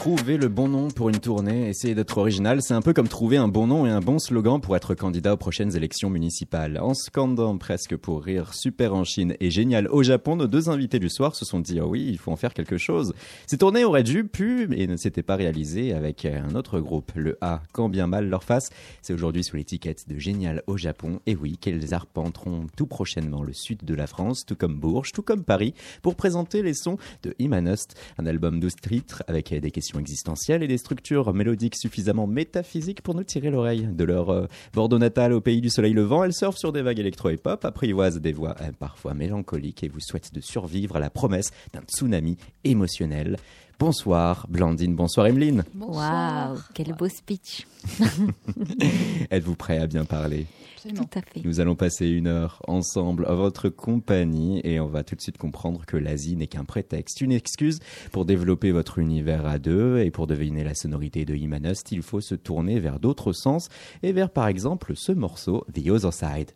Trouver le bon nom pour une tournée, essayer d'être original, c'est un peu comme trouver un bon nom et un bon slogan pour être candidat aux prochaines élections municipales. En scandant presque pour rire super en Chine et génial au Japon, nos deux invités du soir se sont dit, oh oui, il faut en faire quelque chose. Ces tournées auraient dû, pu, et ne s'étaient pas réalisées avec un autre groupe, le A, quand bien mal leur face. C'est aujourd'hui sous l'étiquette de Génial au Japon. Et oui, qu'elles arpenteront tout prochainement le sud de la France, tout comme Bourges, tout comme Paris, pour présenter les sons de Imanost, un album 12 titres avec des questions existentielles et des structures mélodiques suffisamment métaphysiques pour nous tirer l'oreille. De leur euh, Bordeaux natal au pays du soleil levant, elles surfent sur des vagues électro et pop, apprivoisent des voix euh, parfois mélancoliques et vous souhaitent de survivre à la promesse d'un tsunami émotionnel. Bonsoir Blandine, bonsoir Emeline. Waouh, quel beau speech. Êtes-vous prêt à bien parler? Tout à fait. Nous allons passer une heure ensemble à votre compagnie et on va tout de suite comprendre que l'Asie n'est qu'un prétexte, une excuse pour développer votre univers à deux et pour deviner la sonorité de Imanost, il faut se tourner vers d'autres sens et vers par exemple ce morceau The Other Side.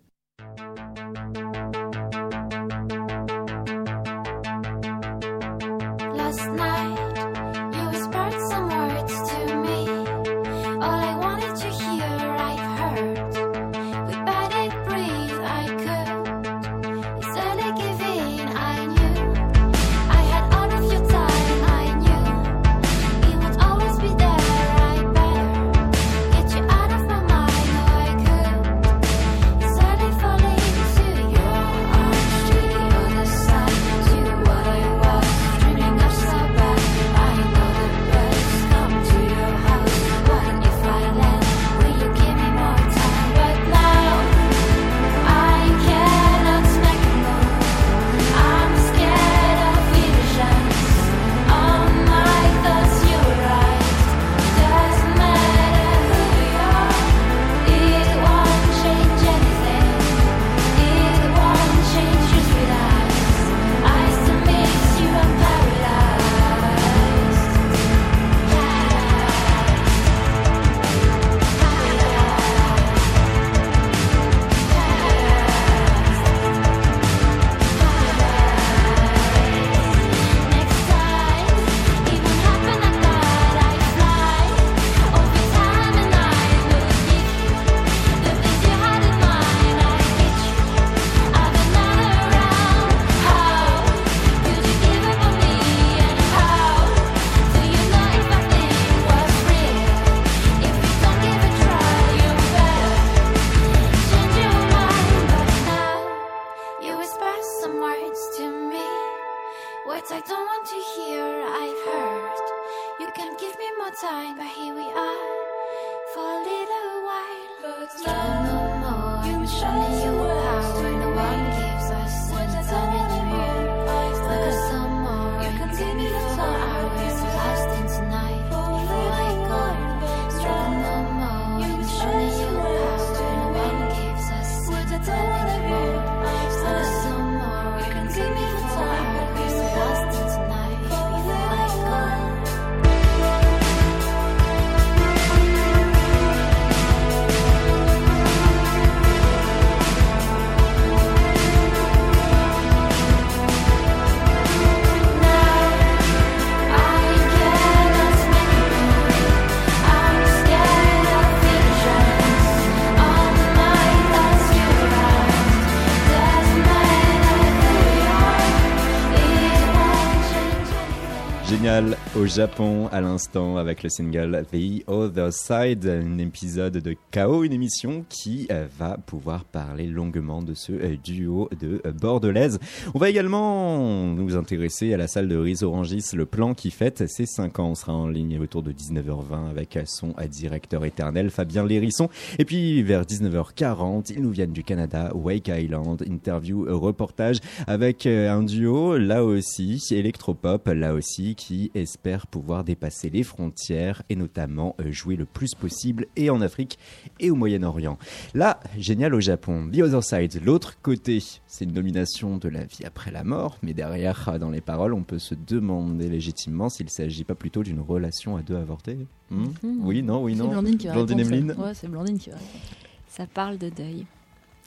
Au Japon à l'instant avec le single The Other Side, un épisode de KO, une émission qui euh, va pouvoir parler longuement de ce euh, duo de euh, Bordelaise. On va également nous intéresser à la salle de Riz Orangis, le plan qui fête ses 5 ans. On sera en ligne autour de 19h20 avec son directeur éternel Fabien Lérisson. Et puis vers 19h40, ils nous viennent du Canada, Wake Island, interview, reportage avec un duo là aussi, électropop là aussi qui espère pouvoir dépasser les frontières et notamment euh, jouer le plus possible et en Afrique et au Moyen-Orient. Là, génial au Japon. The Other Side, l'autre côté, c'est une nomination de la vie après la mort, mais derrière, euh, dans les paroles, on peut se demander légitimement s'il ne s'agit pas plutôt d'une relation à deux avortée. Hmm Mhm. Oui, non, oui, C'est non. Blandine qui va Blandine répondre, Ouais, c'est Blandine qui va répondre. Ça parle de deuil.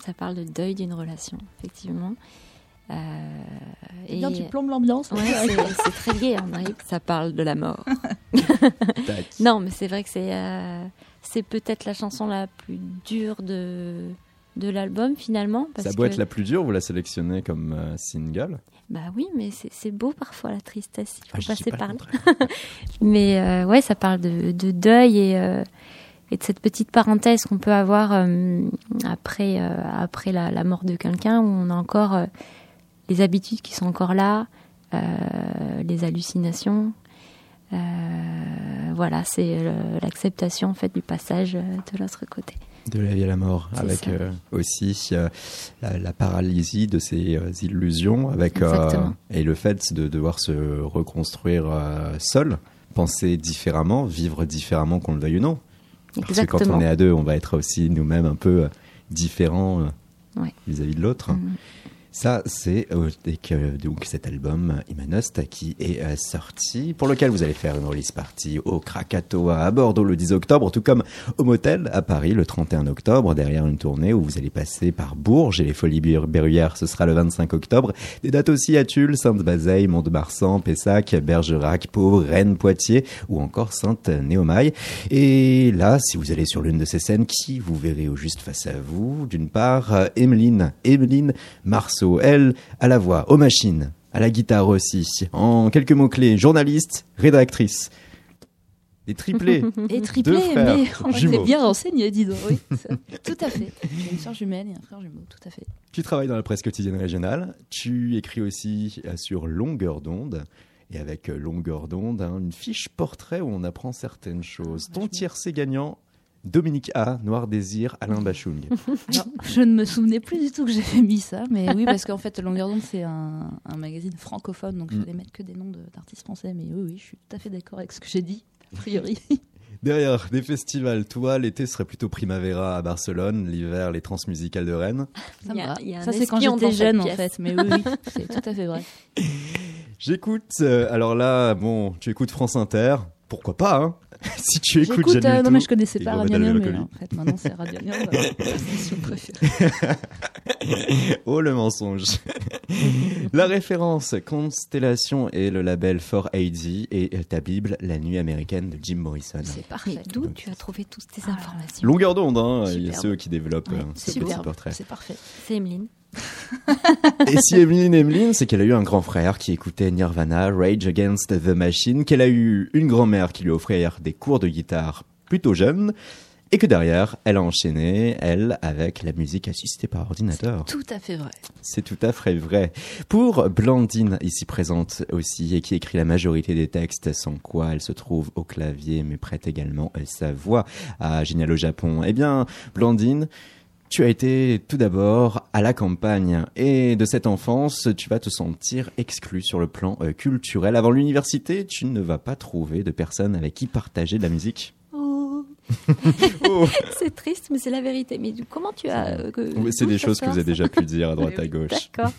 Ça parle de deuil d'une relation, effectivement. Euh, et- Bien, tu plombes l'ambiance. Ouais, c'est c'est très arrive. Ça parle de la mort. Non, mais c'est vrai que c'est euh, c'est peut-être la chanson la plus dure de de l'album finalement. Parce Ça doit que- être la plus dure, vous la sélectionnez comme euh, single. Bah oui, mais c'est beau parfois la tristesse. Il faut Ah, passer pas par là. Mais euh, ouais, ça parle de, de deuil et, euh, et de cette petite parenthèse qu'on peut avoir euh, après, euh, après la, la mort de quelqu'un, où on a encore euh, les habitudes qui sont encore là, euh, les hallucinations. Euh, voilà, c'est euh, l'acceptation en fait du passage de l'autre côté. De la vie à la mort, avec euh, aussi euh, la, la paralysie de ces euh, illusions, avec et le fait de devoir se reconstruire seul, penser différemment, vivre différemment qu'on le veuille ou non. Parce que quand on est à deux, on va être aussi nous-mêmes un peu différents Ouais. vis-à-vis de l'autre. Mhm. Ça, c'est euh, donc cet album Imanost qui est euh, sorti, pour lequel vous allez faire une release party au Krakatoa à Bordeaux le 10 octobre, tout comme au Motel à Paris le 31 octobre, derrière une tournée où vous allez passer par Bourges et les Folies Ber- Berruyères, ce sera le 25 octobre. Des dates aussi à Tulle, Sainte-Bazeille, Mont-de-Marsan, Pessac, Bergerac, Pau, Rennes, Poitiers ou encore Sainte-Néomaille. Et là, si vous allez sur l'une de ces scènes, qui vous verrez au juste face à vous D'une part, euh, Emeline, Emeline Marceau, elle, à la voix, aux machines, à la guitare aussi. En quelques mots-clés, journaliste, rédactrice. Des triplés. Et Deux triplé, frères mais on était bien renseigné, dis donc. Oui, ça- tout à fait. J'ai une soeur jumelle et un frère jumeau, tout à fait. Tu travailles dans la presse quotidienne régionale. Tu écris aussi euh, sur Longueur d'onde. Et avec euh, Longueur d'onde, hein, une fiche portrait où on apprend certaines choses. Ton tiercé gagnant, Dominique A, Noir Désir, Alain Bachung. Je ne me souvenais plus du tout que j'avais mis ça, mais oui, parce qu'en fait, Longueur d'onde, c'est un, un magazine francophone, donc je Mm. fallait mettre que des noms de- d'artistes français. Mais oui, oui, je suis tout à fait d'accord avec ce que j'ai dit, a priori. Derrière des festivals, toi, l'été serait plutôt Primavera à Barcelone, l'hiver, les transmusicales de Rennes. Ça, Ça, c'est quand j'étais jeune, en fait. Mais oui, oui, c'est tout à fait vrai. J'écoute, euh, alors là, bon, tu écoutes France Inter, pourquoi pas, hein? Si tu écoutes J'écoute, euh, non, mais je connaissais et pas Néo, mais en fait, maintenant, c'est Radio Néo, ma station préférée. Oh le mensonge La référence Constellation est le label For AD et ta Bible, La nuit américaine de Jim Morrison. C'est parfait. d'où tu as trouvé toutes ces Ah. informations Longueur d'onde, hein, il y a ceux qui développent Ouais, euh, ce petit portrait. C'est parfait. C'est Emeline. Et si Emeline Emeline, c'est qu'elle a eu un grand frère qui écoutait Nirvana, Rage Against the Machine, qu'elle a eu une grand-mère qui lui offrait des cours de guitare plutôt jeune, et que derrière, elle a enchaîné, elle, avec la musique assistée par ordinateur. Tout à fait vrai. C'est tout à fait vrai. Pour Blandine, ici présente aussi, et qui écrit la majorité des textes, sans quoi elle se trouve au clavier, mais prête également sa voix à Génial au Japon. Eh bien, Blandine, tu as été tout d'abord à la campagne, et de cette enfance, tu vas te sentir exclu sur le plan euh, culturel. Avant l'université, tu ne vas pas trouver de personnes avec qui partager de la musique. Oh. C'est triste, mais c'est la vérité. Mais comment tu as. euh, Oui, C'est des choses que vous avez déjà pu dire à droite à gauche. D'accord.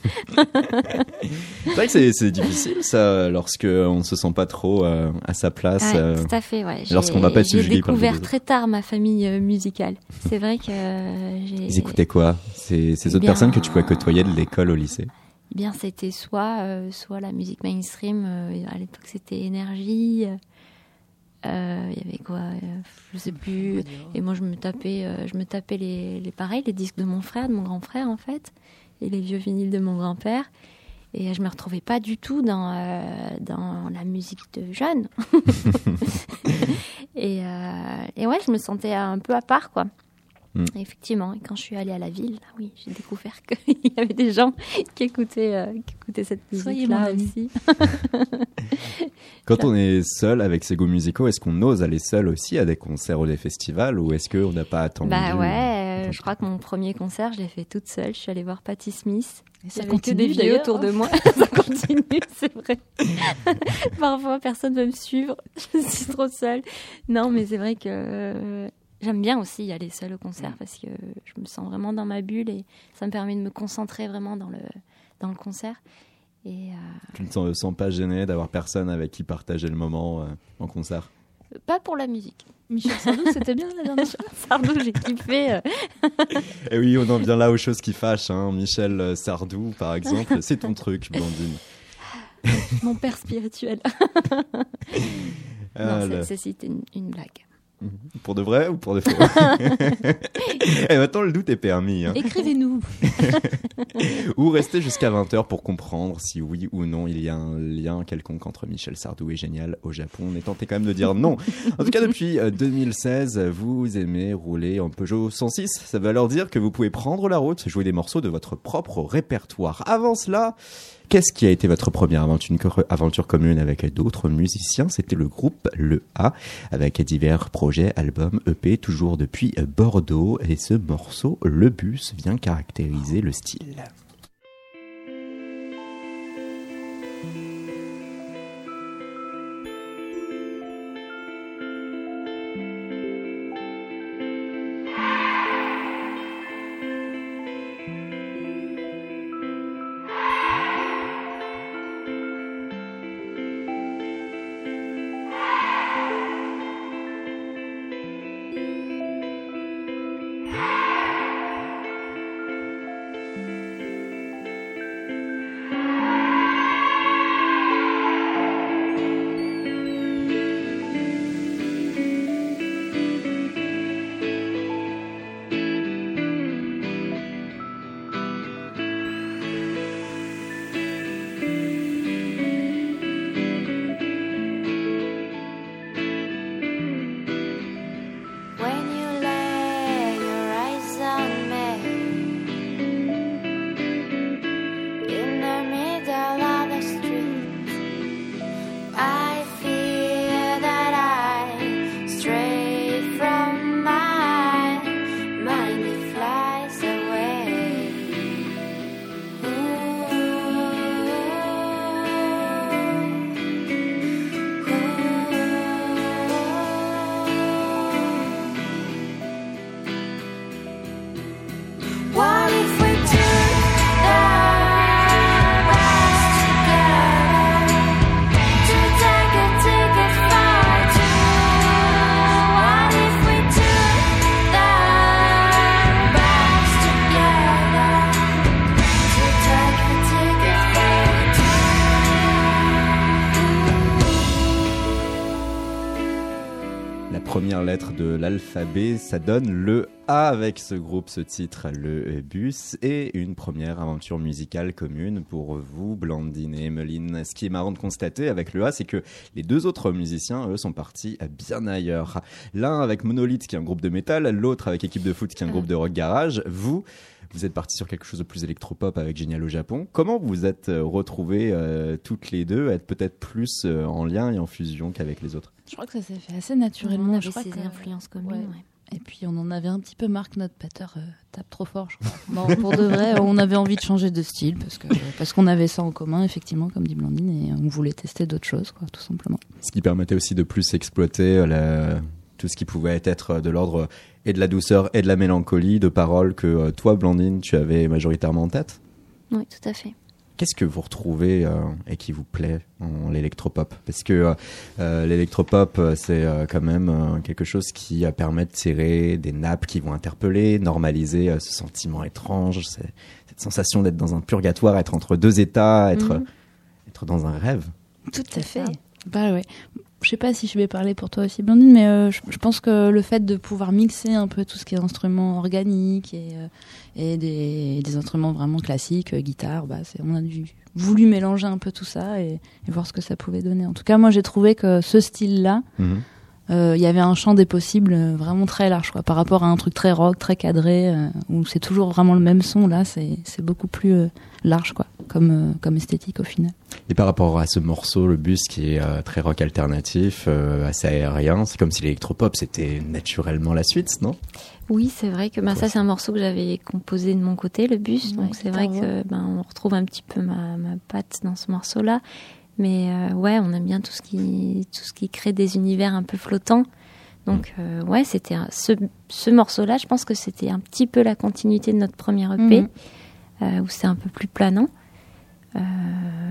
C'est vrai que c'est- difficile ça, lorsque on ne se sent pas trop euh, à sa place. Ouais, euh. tout à fait, ouais. Lorsqu'on va pas être J'ai découvert très tard ma famille euh, musicale. C'est vrai que j'ai. Ils écoutaient quoi? Ces, ces Eh autres bien, personnes que tu pouvais côtoyer de l'école au lycée? Eh bien, c'était soit, soit la musique mainstream. à l'époque, c'était Énergie. Euh, euh, Il y avait quoi euh, Je sais plus. Et moi, je me tapais, euh, je me tapais les, les pareils, les disques de mon frère, de mon grand frère, en fait, et les vieux vinyles de mon grand-père. Et euh, je me retrouvais pas du tout dans, euh, dans la musique de jeunes. et, euh, et ouais, je me sentais un peu à part, quoi. Mm. Effectivement, et quand je suis allée à la ville, là, oui, j'ai découvert qu'il y avait des gens qui écoutaient, euh, qui écoutaient cette musique-là aussi. Quand on est seul avec ses goûts musicaux, est-ce qu'on ose aller seul aussi à des concerts ou des festivals ou est-ce qu'on n'a pas attendu Bah ouais, euh, je crois que mon premier concert, je l'ai fait toute seule. Je suis allée voir Patti Smith. Et ça continue des vieux d'ailleurs. autour de moi. ça continue, c'est vrai. Parfois, personne ne veut me suivre. Je suis trop seule. Non, mais c'est vrai que euh, j'aime bien aussi y aller seule au concert parce que je me sens vraiment dans ma bulle et ça me permet de me concentrer vraiment dans le, dans le concert. Et euh, Tu ne te sens pas gêné d'avoir personne avec qui partager le moment euh, en concert? Pas pour la musique. Michel Sardou, c'était bien la dernière fois. Sardou, j'ai kiffé. euh. Et Eh oui, on en vient là aux choses qui fâchent. Hein. Michel euh, Sardou, par exemple, c'est ton truc, Blandine. Mon père spirituel. Non, c'est- une, une blague. Pour de vrai ou pour de faux Et maintenant, le doute est permis. hein. Écrivez-nous. Ou restez jusqu'à 20h pour comprendre si oui ou non il y a un lien quelconque entre Michel Sardou et Génial au Japon. On est tenté quand même de dire non. En tout cas, depuis euh, 2016, vous aimez rouler en Peugeot 106. Ça veut alors dire que vous pouvez prendre la route, jouer des morceaux de votre propre répertoire. Avant cela, qu'est-ce qui a été votre première aventure, commune avec d'autres musiciens? C'était le groupe Le A, avec divers projets, albums, EP, toujours depuis Bordeaux. Et ce morceau, Le Bus, vient caractériser le style. De l'alphabet, ça donne le A avec ce groupe, ce titre, le bus, et une première aventure musicale commune pour vous, Blandine et Emeline. Ce qui est marrant de constater avec le A, c'est que les deux autres musiciens, eux, sont partis bien ailleurs. L'un avec Monolith, qui est un groupe de métal, l'autre avec Équipe de foot, qui est un groupe de rock garage. Vous, vous êtes partis sur quelque chose de plus électropop avec Génial au Japon. Comment vous êtes euh, retrouvés euh, toutes les deux, à être peut-être plus euh, en lien et en fusion qu'avec les autres? Je crois que ça s'est fait assez On naturellement. avait je crois ces que- influences communes. ouais. ouais. Et puis on en avait un petit peu marre que notre batteur euh, tape trop fort, je crois. Non, pour de vrai, on avait envie de changer de style parce que parce qu'on avait ça en commun, effectivement, comme dit Blandine, et on voulait tester d'autres choses, quoi, tout simplement. Ce qui permettait aussi de plus exploiter euh, la- tout ce qui pouvait être de l'ordre et de la douceur et de la mélancolie de paroles que euh, toi, Blandine, tu avais majoritairement en tête. Oui, tout à fait. Qu'est-ce que vous retrouvez euh, et qui vous plaît en l'électropop? Parce que euh, euh, l'électropop, c'est euh, quand même euh, quelque chose qui euh, permet de tirer des nappes qui vont interpeller, normaliser euh, ce sentiment étrange, cette sensation d'être dans un purgatoire, être entre deux états, être, Mhm. être dans un rêve. Tout à fait. Bah ouais. Je sais pas si je vais parler pour toi aussi, Blandine, mais euh, je, je pense que le fait de pouvoir mixer un peu tout ce qui est instruments organiques et, euh, et des, des instruments vraiment classiques, euh, guitare, bah, on a dû, voulu mélanger un peu tout ça et, et voir ce que ça pouvait donner. En tout cas, moi j'ai trouvé que ce style-là, Mhm. euh, il y avait un champ des possibles euh, vraiment très large, quoi, par rapport à un truc très rock, très cadré, où c'est toujours vraiment le même son. Là, c'est, c'est beaucoup plus euh, large, quoi, comme, euh, comme esthétique au final. Et par rapport à ce morceau, le bus qui est euh, très rock alternatif, euh, assez aérien, c'est comme si l'électropop c'était naturellement la suite, non? Oui, c'est vrai que ben, ça, c'est un morceau que j'avais composé de mon côté, le bus. Ouais, donc, c'est vrai que ben, on retrouve un petit peu ma, ma patte dans ce morceau-là. Mais euh, ouais, on aime bien tout ce, qui, tout ce qui crée des univers un peu flottants. Donc, euh, ouais, c'était ce, ce morceau-là, je pense que c'était un petit peu la continuité de notre premier EP, Mhm. Euh, où c'est un peu plus planant. Euh,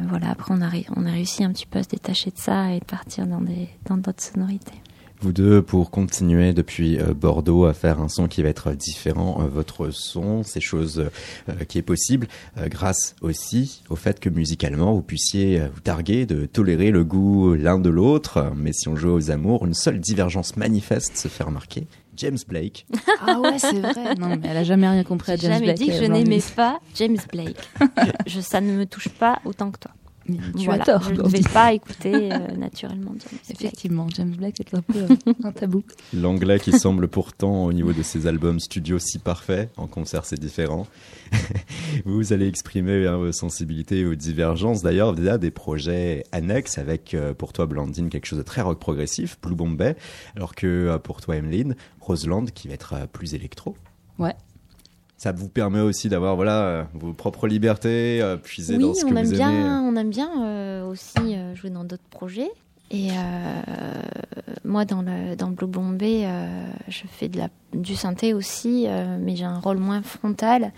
voilà, après, on a, on a réussi un petit peu à se détacher de ça et de partir dans des- dans d'autres sonorités. Vous deux, pour continuer depuis euh, Bordeaux à faire un son qui va être différent, euh, votre son, c'est chose euh, qui est possible euh, grâce aussi au fait que musicalement vous puissiez euh, vous targuer de tolérer le goût l'un de l'autre. Mais si on joue aux amours, une seule divergence manifeste se fait remarquer. James Blake. Ah ouais, c'est vrai. Non, mais elle a jamais rien compris à J'ai James jamais Blake. dit que je n'aimais pas James Blake. je, je- ça ne me touche pas autant que toi. Tu Voilà, as tort. Je ne Blandine. vais pas écouter euh, naturellement James Blake. Effectivement, James Blake est un peu euh, un tabou. L'anglais qui semble pourtant au niveau de ses albums studio si parfait, en concert c'est différent. vous allez exprimer hein, vos sensibilités et vos divergences. D'ailleurs, il y a des projets annexes avec euh, pour toi Blandine quelque chose de très rock progressif, Blue Bombay, alors que euh, pour toi Emeline, Roseland qui va être euh, plus électro. Ouais. Ça vous permet aussi d'avoir voilà euh, vos propres libertés, euh, puiser Oui, dans ce que on aime, vous bien, on aime bien euh, aussi jouer dans d'autres projets. Et moi, dans, le, dans Blue Bombay, je fais de la, du synthé aussi, mais j'ai un rôle moins frontal.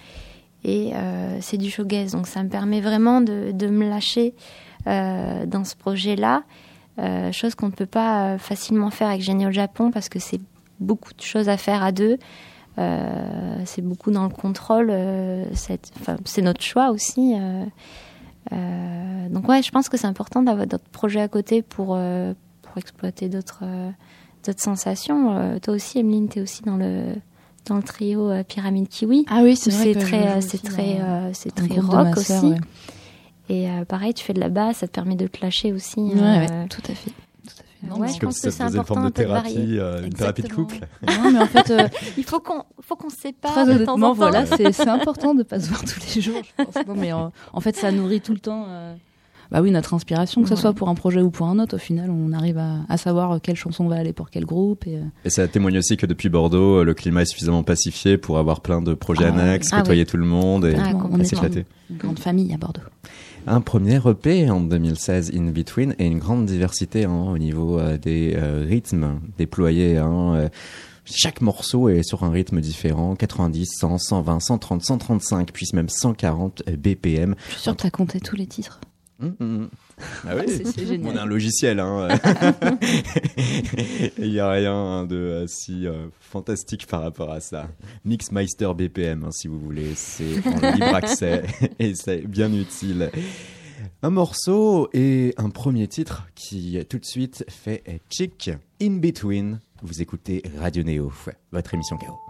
Et euh, c'est du showgaze. Donc ça me permet vraiment de, de me lâcher euh, dans ce projet-là. Euh, chose qu'on ne peut pas facilement faire avec Génie au Japon parce que c'est beaucoup de choses à faire à deux. Euh, c'est beaucoup dans le contrôle. euh, c'est notre choix aussi. euh, donc ouais, je pense que c'est important d'avoir d'autres projets à côté pour, pour exploiter d'autres d'autres sensations. Toi aussi, Emeline, tu es aussi dans le, dans le trio Pyramide Kiwi. Ah oui, C'est très, c'est très, c'est très rock aussi. ouais. Et euh, pareil, tu fais de la basse, ça te permet de te lâcher aussi. Ouais, euh, ouais, tout à fait. Non, Ouais, je Comme pense si que ça c'est faisait une forme de important un peu de thérapie, euh, une thérapie de couple. non, mais en fait, euh, Il faut qu'on faut qu'on se sépare Très de temps honnêtement, en temps. voilà, c'est c'est important de pas se voir tous les jours, je pense. Non, mais euh, en fait, ça nourrit tout le temps. euh, Bah oui, notre inspiration, que ce Ouais. soit pour un projet ou pour un autre, au final, on arrive à, à savoir quelle chanson va aller pour quel groupe. Et, euh, Et ça témoigne aussi que depuis Bordeaux, le climat est suffisamment pacifié pour avoir plein de projets Ah, annexes, ah côtoyer tout le monde et Ah, est s'éclater. une grande famille à Bordeaux. Un premier EP en 2016, In Between, et une grande diversité hein, au niveau euh, des euh, rythmes déployés. hein, euh, chaque morceau est sur un rythme différent, 90, 100, 120, 130, 135, puis même 140 BPM. Je suis sûre que tu as compté tous les titres. Hum, hum. Ah oui, c'est on a un logiciel. Hein. Il n'y a rien de euh, si euh, fantastique par rapport à ça. Mixmeister BPM, hein, si vous voulez, c'est en libre accès et c'est bien utile. Un morceau et un premier titre qui tout de suite fait chic. In Between, vous écoutez Radio Néo, votre émission KO.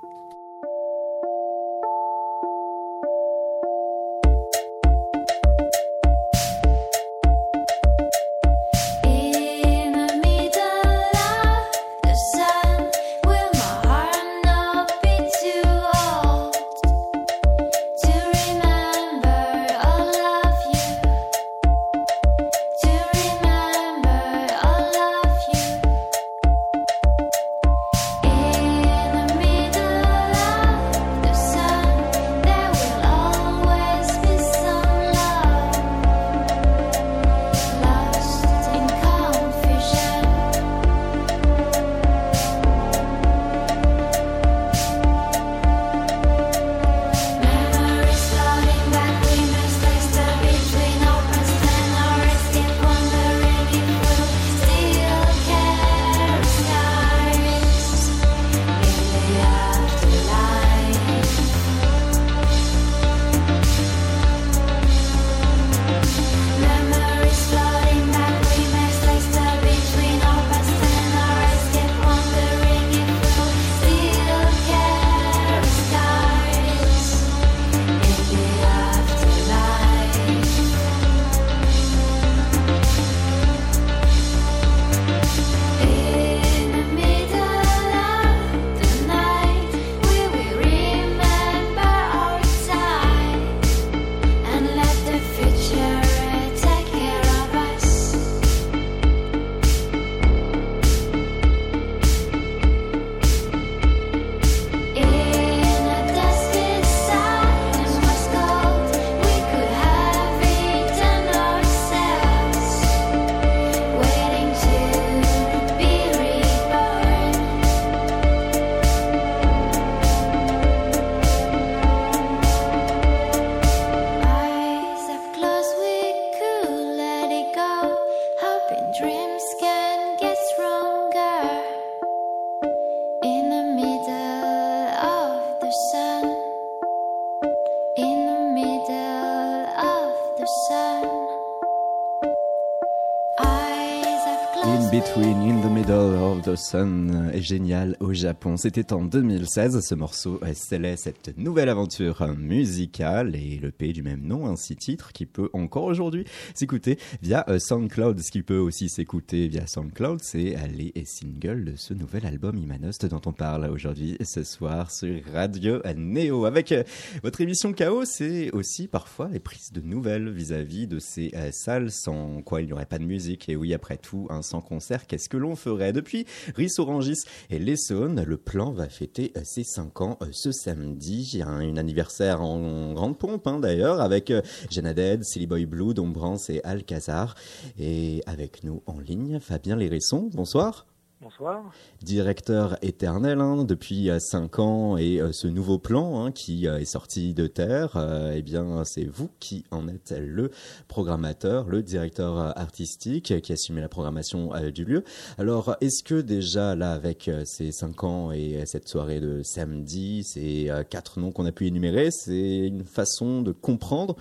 Sun est génial au Japon. C'était en 2016. Ce morceau euh, scellait cette nouvelle aventure euh, musicale et le pays du même nom, ainsi titre, qui peut encore aujourd'hui s'écouter via euh, SoundCloud. Ce qui peut aussi s'écouter via SoundCloud, c'est les singles de ce nouvel album Imanost dont on parle aujourd'hui ce soir sur Radio Neo. Avec euh, votre émission Chaos, c'est aussi parfois les prises de nouvelles vis-à-vis de ces euh, salles sans quoi il n'y aurait pas de musique. Et oui, après tout, sans concert, qu'est-ce que l'on ferait? Depuis Ris-Orangis et l'Essonne, le plan va fêter euh, ses 5 ans euh, ce samedi. Un, anniversaire en grande pompe hein, d'ailleurs, avec euh, Jenna Dead, Silly Boy Blue, Dombrance et Alcazar. Et avec nous en ligne, Fabien Léresson, bonsoir Bonsoir. directeur éternel hein, depuis 5 ans et euh, ce nouveau plan hein, qui euh, est sorti de terre, euh, eh bien c'est vous qui en êtes le programmateur, le directeur euh, artistique qui assumez la programmation euh, du lieu. Alors est-ce que déjà là avec euh, ces 5 ans et euh, cette soirée de samedi, ces euh, quatre noms qu'on a pu énumérer, c'est une façon de comprendre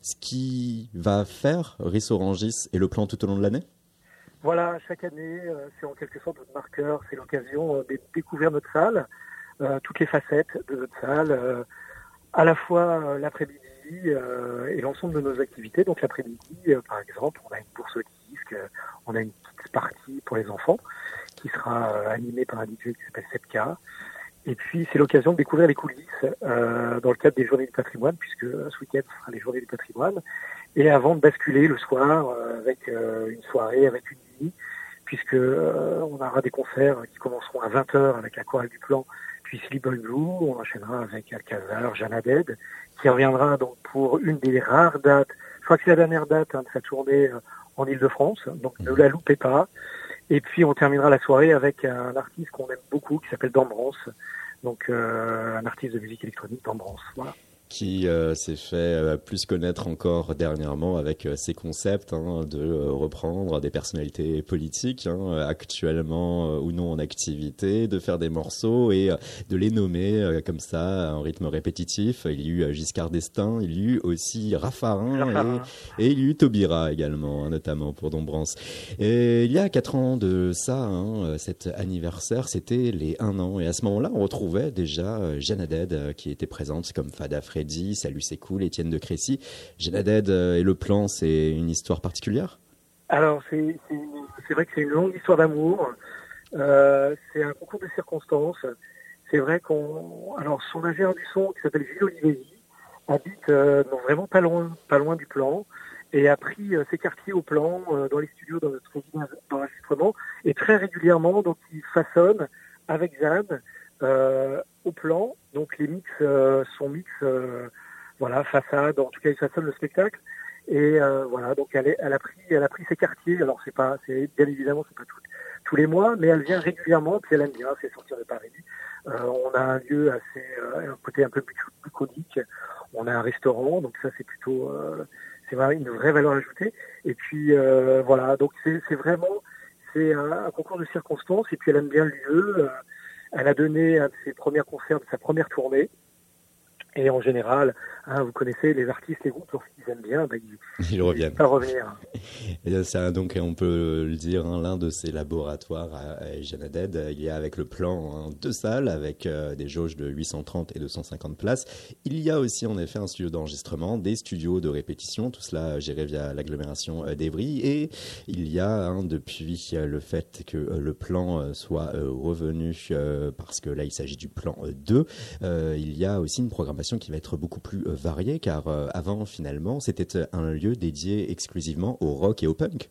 ce qui va faire Rissorangis et le plan tout au long de l'année? Voilà, chaque année, euh, c'est en quelque sorte notre marqueur, c'est l'occasion euh, de découvrir notre salle, euh, toutes les facettes de notre salle, à la fois l'après-midi et l'ensemble de nos activités. Donc l'après-midi, par exemple, on a une bourse au disque, on a une petite partie pour les enfants qui sera animée par un DJ qui s'appelle 7K. Et puis c'est l'occasion de découvrir les coulisses dans le cadre des Journées du patrimoine, puisque ce week-end sera les Journées du patrimoine. Et avant de basculer le soir euh, avec euh, une soirée, avec une nuit, puisque euh, on aura des concerts qui commenceront à 20h avec la chorale du plan, puis Boy Blue, on enchaînera avec Alcazar, Jeanne Dead, qui reviendra donc pour une des rares dates, je crois que c'est la dernière date hein, de journée euh, en Ile-de-France, donc ne la loupez pas. Et puis on terminera la soirée avec un artiste qu'on aime beaucoup qui s'appelle Dambrance, donc euh, un artiste de musique électronique Dambrance. Voilà. Qui euh, s'est fait euh, plus connaître encore dernièrement avec euh, ses concepts hein, de euh, reprendre des personnalités politiques hein, actuellement euh, ou non en activité, de faire des morceaux et euh, de les nommer euh, comme ça en rythme répétitif. Il y a eu Giscard d'Estaing, il y a eu aussi Raffarin et, et il y a eu Taubira également, hein, notamment pour Dombrance. Et il y a quatre ans de ça, hein, cet anniversaire, c'était les un an. Et à ce moment-là, on retrouvait déjà Jeanne Haddad qui était présente comme Fada Freddy, Salut c'est cool, Étienne de Crécy. Jeanne Haddad euh, et le plan, c'est une histoire particulière? Alors, c'est vrai que c'est une longue histoire d'amour. Euh, c'est un concours de circonstances. C'est vrai qu'on. Alors, son ingénieur du son, qui s'appelle Gilles Olivesi, habite euh, vraiment pas loin, pas loin du plan, et a pris ses quartiers au plan, dans les studios, dans notre d'enregistrement, et très régulièrement, donc, il façonne avec euh, au plan. Donc, les mix euh, sont mix, euh, voilà, façade. En tout cas, il façonne le spectacle. Et euh, voilà, donc elle, est- elle a pris, elle a pris ses quartiers. Alors c'est pas, c'est bien évidemment c'est pas tous les mois, mais elle vient régulièrement. Puis elle aime bien, c'est sortir de Paris. Euh, on a un lieu assez, euh, un côté un peu buco- bucolique. On a un restaurant, donc ça c'est plutôt, euh, c'est une vraie valeur ajoutée. Et puis euh, voilà, donc c'est vraiment, c'est un concours de circonstances. Et puis elle aime bien le lieu. Elle a donné un de ses premiers concerts de sa première tournée. Et en général, hein, vous connaissez les artistes, les groupes, lorsqu'ils aiment bien, ben, ils Ils reviennent. pas revenir. Et un- donc, on peut le dire, hein, l'un de ces laboratoires à, à Jeanne Haddad. Il y a avec le plan hein, deux salles avec euh, des jauges de 830 et 250 places. Il y a aussi en effet un studio d'enregistrement, des studios de répétition, tout cela géré via l'agglomération euh, d'Evry. Et il y a, depuis euh, le fait que euh, le plan euh, soit euh, revenu, euh, parce que là il s'agit du plan euh, 2, euh, il y a aussi une programmation qui va être beaucoup plus euh, variée, car euh, avant finalement c'était euh, un lieu dédié exclusivement au rock et au punk.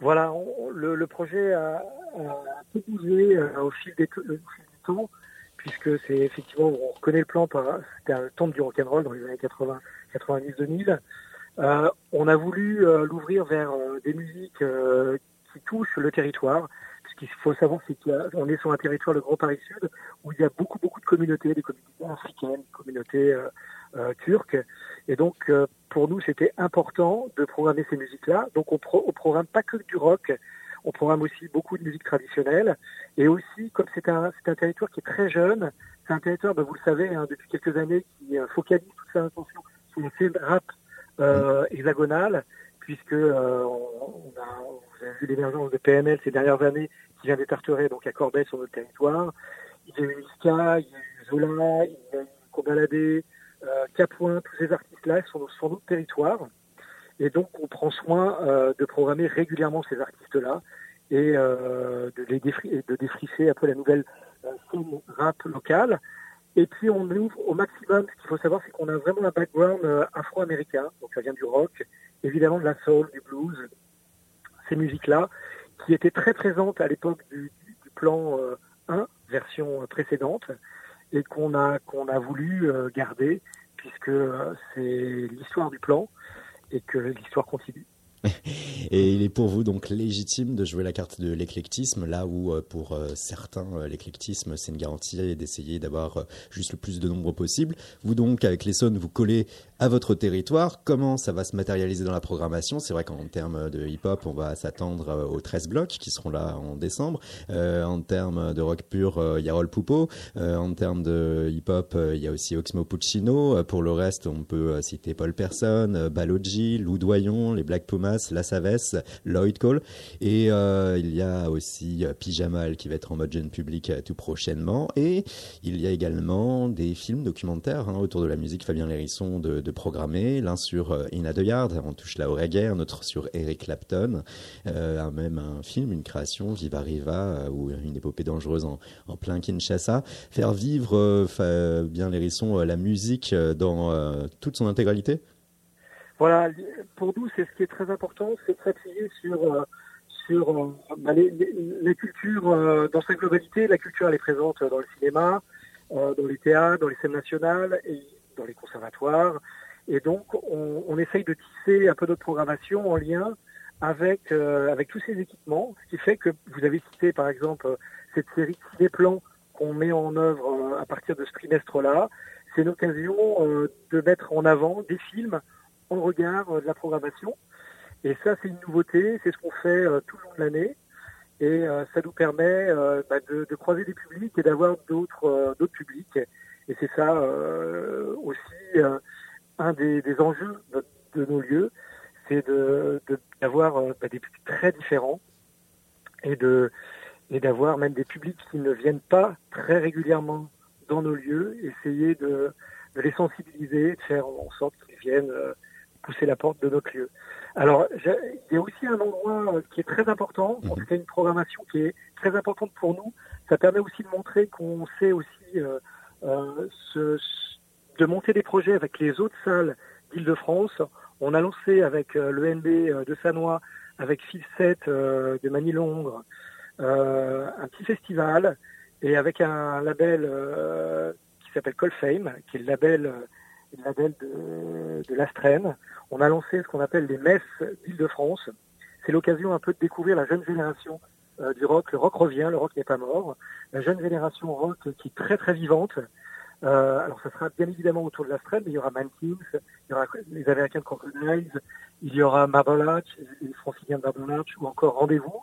Voilà, le, projet a, a peu bougé au, fil des, du temps, puisque c'est effectivement, on reconnaît le plan, c'était un temple du rock'n'roll dans les années 80, 90, 2000. Euh, on a voulu l'ouvrir vers des musiques qui touchent le territoire. Qu'il faut savoir, c'est qu'on est sur un territoire, le Grand Paris Sud, où il y a beaucoup, beaucoup de communautés, des communautés africaines, des communautés euh, euh, turques. Et donc, euh, pour nous, c'était important de programmer ces musiques-là. Donc, on, pro on programme pas que du rock, on programme aussi beaucoup de musique traditionnelle. Et aussi, comme c'est un, c'est un territoire qui est très jeune, c'est un territoire, ben, vous le savez, hein, depuis quelques années, qui euh, focalise toute sa attention sur le film rap euh, hexagonal, puisque euh, on, on a, Vous avez vu l'émergence de PNL ces dernières années qui vient d'Étarteret, donc à Corbeil sur notre territoire. Il y a eu Niska, il y a eu Zola, il y a eu Cobaladé, euh, Capouin, tous ces artistes-là sont sur notre territoire. Et donc, on prend soin euh, de programmer régulièrement ces artistes-là et euh, de les défri- de défricher un peu la nouvelle scène rap locale. Et puis, on ouvre au maximum. Ce qu'il faut savoir, c'est qu'on a vraiment un background afro-américain. Donc, ça vient du rock, évidemment de la soul, du blues, ces musiques-là, qui étaient très présentes à l'époque du, plan euh, 1, version euh, précédente, et qu'on a qu'on a voulu euh, garder, puisque euh, c'est l'histoire du plan et que l'histoire continue. Et il est pour vous donc légitime de jouer la carte de l'éclectisme, là où euh, pour euh, certains, euh, l'éclectisme, c'est une garantie d'essayer d'avoir euh, juste le plus de nombre possible. Vous donc, avec l'Essonne, vous collez à votre territoire. Comment ça va se matérialiser dans la programmation? C'est vrai qu'en termes de hip-hop, on va s'attendre euh, aux 13 blocs qui seront là en décembre. Euh, en termes de rock pur, euh, il y a Roll Poupo. Euh, en termes de hip-hop, euh, il y a aussi Oxmo Puccino. Pour le reste, on peut citer Paul Person, Balogi, Lou Doyon, les Black Pumas, La Savesse, Lloyd Cole. Et euh, il y a aussi Pyjamal qui va être en mode jeune public tout prochainement. Et il y a également des films documentaires hein, autour de la musique Fabien Lérisson de programmer. L'un sur euh, Ina de Yard, on touche là au reggae, un autre sur Eric Clapton. Euh, même un film, une création, Viva Riva, euh, ou une épopée dangereuse en, en plein Kinshasa. Faire vivre Fabien Lérisson euh, la musique dans toute son intégralité Voilà, pour nous, c'est ce qui est très important, c'est de s'appuyer sur sur bah, les, les, les cultures dans sa globalité. La culture, elle est présente dans le cinéma, dans les théâtres, dans les scènes nationales et dans les conservatoires. Et donc, on, on essaye de tisser un peu notre programmation en lien avec euh, avec tous ces équipements, ce qui fait que vous avez cité, par exemple, cette série de ciné-plans qu'on met en œuvre euh, à partir de ce trimestre-là. C'est une occasion euh, de mettre en avant des films en regard euh, de la programmation. Et ça, c'est une nouveauté, c'est ce qu'on fait euh, tout le long de l'année. Et ça nous permet bah, de, de croiser des publics et d'avoir d'autres d'autres publics. Et c'est ça aussi un des, des enjeux de, de nos lieux, c'est de de- d'avoir euh, bah, des publics très différents et de et d'avoir même des publics qui ne viennent pas très régulièrement dans nos lieux, essayer de, de les sensibiliser, de faire en sorte qu'ils viennent euh, pousser la porte de notre lieu. Alors, il y a aussi un endroit euh, qui est très important, en Mhm. tout cas une programmation qui est très importante pour nous. Ça permet aussi de montrer qu'on sait aussi euh, euh, se- de monter des projets avec les autres salles d'Île-de-France. On a lancé avec euh, le NB euh, de Sanois, avec Phil 7 euh, de Manille-Longres, euh, un petit festival et avec un label qui s'appelle Colfame, qui est le label, le label de, de. On a lancé ce qu'on appelle les messes d'Île-de-France. C'est l'occasion un peu de découvrir la jeune génération du rock. Le rock revient, le rock n'est pas mort. La jeune génération rock qui est très très vivante. Euh, alors ça sera bien évidemment autour de l'Astrène, mais il y aura Mankins, il y aura les Américains de Crocodiles, il y aura Marble les Franciliens de Marble ou encore Rendez-vous.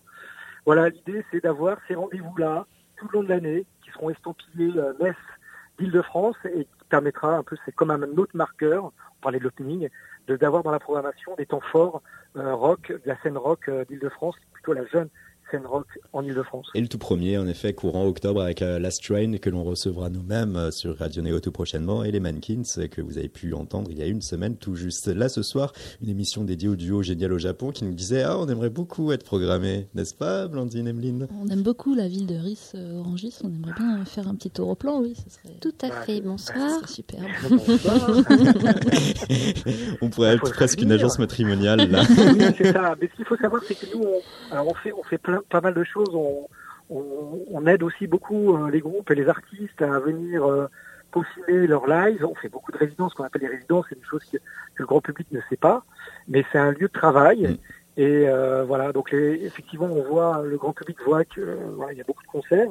Voilà, l'idée c'est d'avoir ces rendez-vous-là tout le long de l'année, qui seront estampillés euh, Metz d'Île-de-France et qui permettra un peu, c'est comme un autre marqueur, on parlait de l'opening, d'avoir dans la programmation des temps forts euh, rock, de la scène rock euh, d'Île-de-France, plutôt la jeune scène rock en Île-de-France. Et le tout premier, en effet, courant octobre avec euh, Last Train que l'on recevra nous-mêmes euh, sur Radio Néo tout prochainement et les Mankins euh, que vous avez pu entendre il y a une semaine tout juste. Là, ce soir, une émission dédiée au duo génial au Japon qui nous disait Ah, on aimerait beaucoup être programmé, n'est-ce pas, Blandine Emeline? On aime beaucoup la ville de Ris euh, Orangis. On aimerait bien faire un petit tour au plan, oui, ce serait, Tout à Bah, fait, bonsoir. serait superbe. Bonsoir. On pourrait être faut presque une agence matrimoniale là. oui, c'est ça. Mais ce qu'il faut savoir, c'est que nous, on, alors on fait, on fait plein, pas mal de choses. On, on, on aide aussi beaucoup euh, les groupes et les artistes à venir euh, peaufiner leurs lives. On fait beaucoup de résidences, ce qu'on appelle les résidences. C'est une chose que, que le grand public ne sait pas, mais c'est un lieu de travail. Mm. Et euh, voilà, donc les- effectivement, on voit, le grand public voit que euh, voilà, il y a beaucoup de concerts,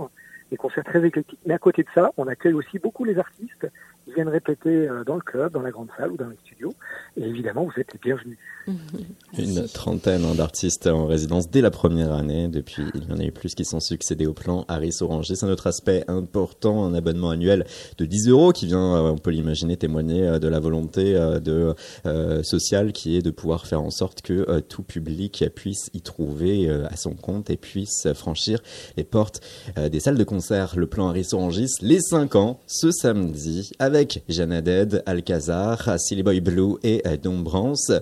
des concerts très éclectiques. Mais à côté de ça, on accueille aussi beaucoup les artistes Ils viennent répéter euh, dans le club, dans la grande salle ou dans les studios. Et évidemment, vous êtes les bienvenus. Une trentaine hein, d'artistes en résidence dès la première année. Depuis, il y en a eu plus qui sont succédés au plan Harris Oranger. C'est un autre aspect important, un abonnement annuel de 10 euros qui vient, euh, on peut l'imaginer, témoigner euh, de la volonté de euh, sociale qui est de pouvoir faire en sorte que euh, tout public puisse y trouver euh, à son compte et puisse franchir les portes euh, des salles de concert. Le plan Harris Orangis, les 5 ans, ce samedi, avec Jeanne Dead, Alcazar, Silly Boy Blue et euh, Dombrance.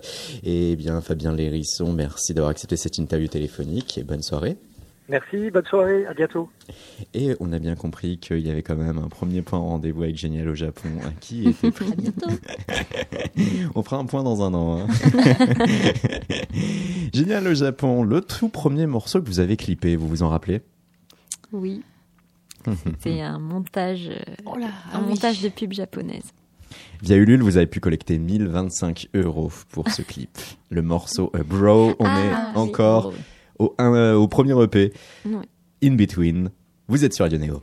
Et bien, Fabien Lérisson, merci d'avoir accepté cette interview téléphonique et bonne soirée. Merci, bonne soirée, à bientôt. Et on a bien compris qu'il y avait quand même un premier point en rendez-vous avec Génial au Japon hein, qui était pris. À bientôt. On fera un point dans un an. hein. Génial au Japon, le tout premier morceau que vous avez clippé, vous vous en rappelez? Oui. C'était un montage, euh, Oh là, un montage de pub japonaise. Via Ulule, vous avez pu collecter 1025 euros pour ce clip. Le morceau euh, Bro, on Ah, est oui. encore au, un, euh, au premier EP, Oui. In Between. Vous êtes sur Radio Neo.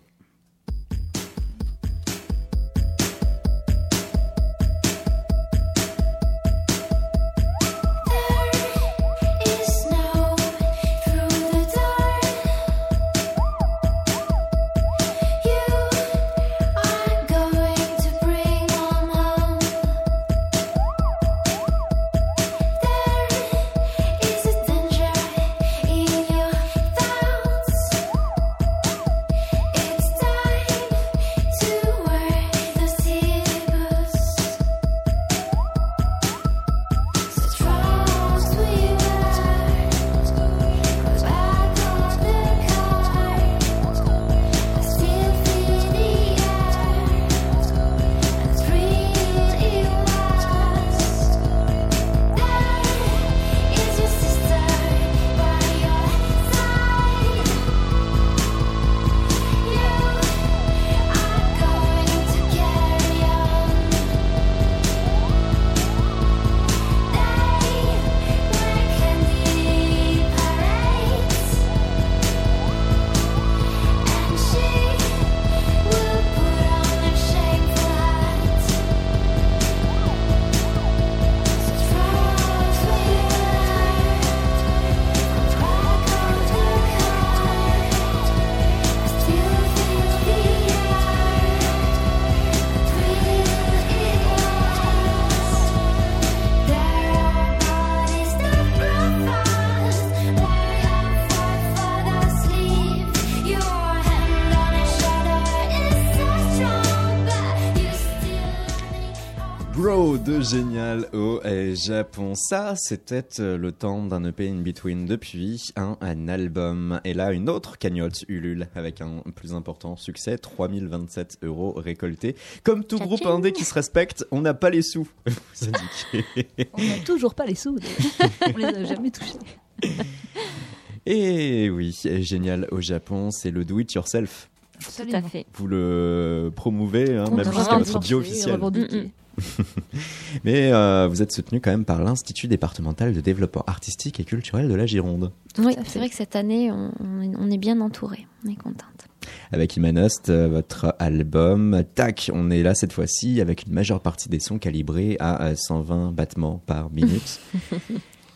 Génial au Japon. Ça, c'était euh, le temps d'un EP in between depuis un, un album. Et là, une autre cagnotte Ulule avec un plus important succès, 3027 euros récoltés. Comme tout groupe indé qui se respecte, on n'a pas les sous. Vous indiquez. On n'a toujours pas les sous. On les a jamais touchés. Et oui, Génial au Japon, c'est le do it yourself. Tout à fait. Vous le promouvez, hein, même jusqu'à votre bio officiel. Mais euh, vous êtes soutenu quand même par l'Institut départemental de développement artistique et culturel de la Gironde. Oui, c'est vrai que cette année, on, on est, bien entouré. On est contente. Avec Imanost, euh, votre album, tac, on est là cette fois-ci avec une majeure partie des sons calibrés à euh, 120 battements par minute.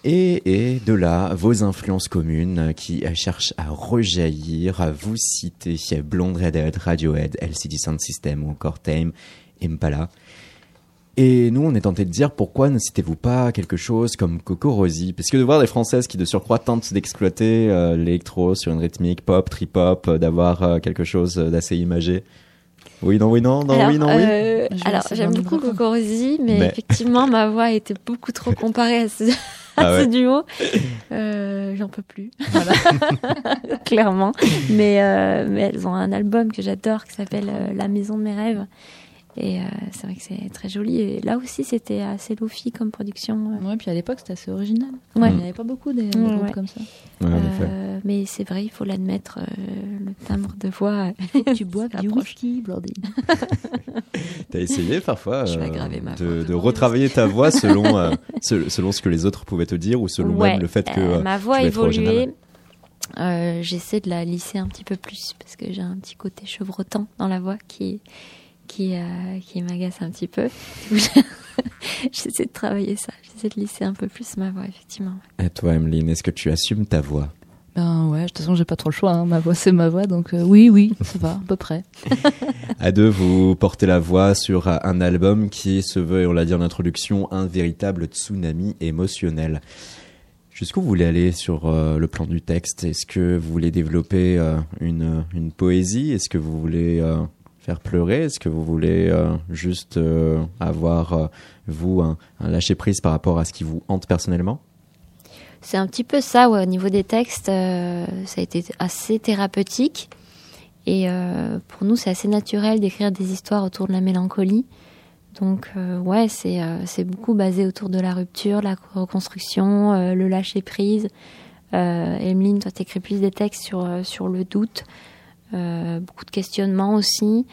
Et, et de là, vos influences communes euh, qui cherchent à rejaillir, à vous citer Blonde Redhead, Radiohead, LCD Sound System ou encore Tame, Impala. Et nous, on est tenté de dire pourquoi ne citez-vous pas quelque chose comme Coco Rosie Parce que de voir des Françaises qui de surcroît tentent d'exploiter euh, l'électro sur une rythmique pop, trip-hop, euh, d'avoir euh, quelque chose d'assez imagé. Oui, non, oui, non, non, alors, oui, non, oui. euh, alors, j'aime beaucoup. Coco Rosie, mais, Mais- effectivement, ma voix était beaucoup trop comparée à ce, à Ah ouais. ce duo. Euh, J'en peux plus. Clairement. Mais, euh, mais elles ont un album que j'adore qui s'appelle euh, La maison de mes rêves. Et euh, c'est vrai que c'est très joli. Et là aussi, c'était assez lofi comme production. Ouais, puis à l'époque, c'était assez original. Ouais. Il n'y en avait pas beaucoup des, groupes ouais. comme ça. Ouais, en effet. Euh, mais c'est vrai, il faut l'admettre, euh, le timbre de voix. Tu bois du whisky, Blondine. T'as essayé parfois euh, de, retravailler ta voix selon, euh, se- selon ce que les autres pouvaient te dire ou selon Ouais, même le fait que ma voix. Euh, J'essaie de la lisser un petit peu plus parce que j'ai un petit côté chevrotant dans la voix qui, qui, euh, qui m'agace un petit peu. J'essaie de travailler ça. J'essaie de lisser un peu plus ma voix, effectivement. Et toi, Emeline, est-ce que tu assumes ta voix? Ben ouais, de toute façon, j'ai pas trop le choix. hein. Ma voix, c'est ma voix, donc euh, oui, oui, ça va, à peu près. À deux, vous portez la voix sur un album qui se veut, et on l'a dit en introduction, un véritable tsunami émotionnel. Jusqu'où vous voulez aller sur euh, le plan du texte? Est-ce que vous voulez développer euh, une, une poésie? Est-ce que vous voulez euh, faire pleurer Est-ce que vous voulez euh, juste euh, avoir, euh, vous, un, lâcher-prise par rapport à ce qui vous hante personnellement? C'est un petit peu ça, ouais, au niveau des textes, ça a été assez thérapeutique. Et pour nous, c'est assez naturel d'écrire des histoires autour de la mélancolie. Donc, ouais, c'est beaucoup basé autour de la rupture, la reconstruction, le lâcher-prise. Emeline, toi, t'écris plus des textes sur, sur le doute, beaucoup de questionnements aussi.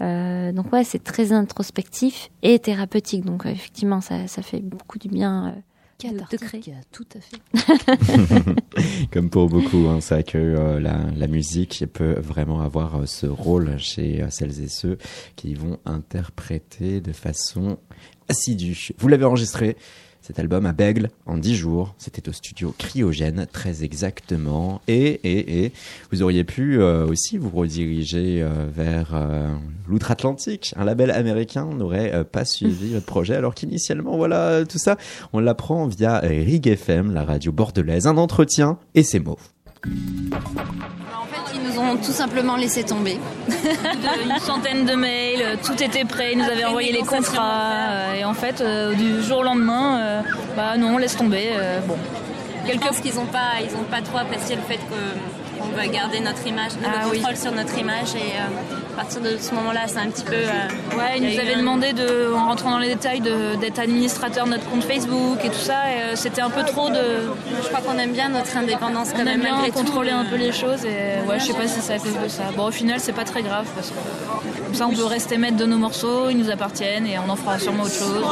Euh, donc, ouais, c'est très introspectif et thérapeutique. Donc, euh, effectivement, ça, ça fait beaucoup du bien. euh, de créer. Cathartique, tout à fait. Comme pour beaucoup, hein, c'est vrai que euh, la, la musique peut vraiment avoir euh, ce rôle chez euh, celles et ceux qui vont interpréter de façon assidue. Vous l'avez enregistré, cet album à Bègle en 10 jours. C'était au studio Cryogène, très exactement. Et, et, et vous auriez pu euh, aussi vous rediriger euh, vers euh, l'outre-Atlantique. Un label américain n'aurait pas suivi votre projet, alors qu'initialement, voilà, tout ça, on l'apprend via Rig FM, la radio bordelaise. Un entretien et ces mots. Nous ont tout simplement laissé tomber. une centaine de mails, euh, tout était prêt, ils nous avaient envoyé les contrats euh, et en fait euh, du jour au lendemain, bah non, laisse tomber. bon, Je pense qu'ils n'ont pas, ils ont pas trop apprécié le fait qu'on veut garder notre image, Ah le oui. contrôle sur notre image et euh, à partir de ce moment-là, c'est un petit peu. euh, ouais, ils il nous eu avaient un- demandé de, en rentrant dans les détails, d'être administrateur de notre compte Facebook et tout ça. Et euh, c'était un peu trop de, Je crois qu'on aime bien notre indépendance quand on même aime bien tout. contrôler un peu les choses et ouais, je sais pas si c'est à cause de ça. Bon, au final, c'est pas très grave parce que comme ça, on peut rester maître de nos morceaux, ils nous appartiennent et on en fera sûrement autre chose.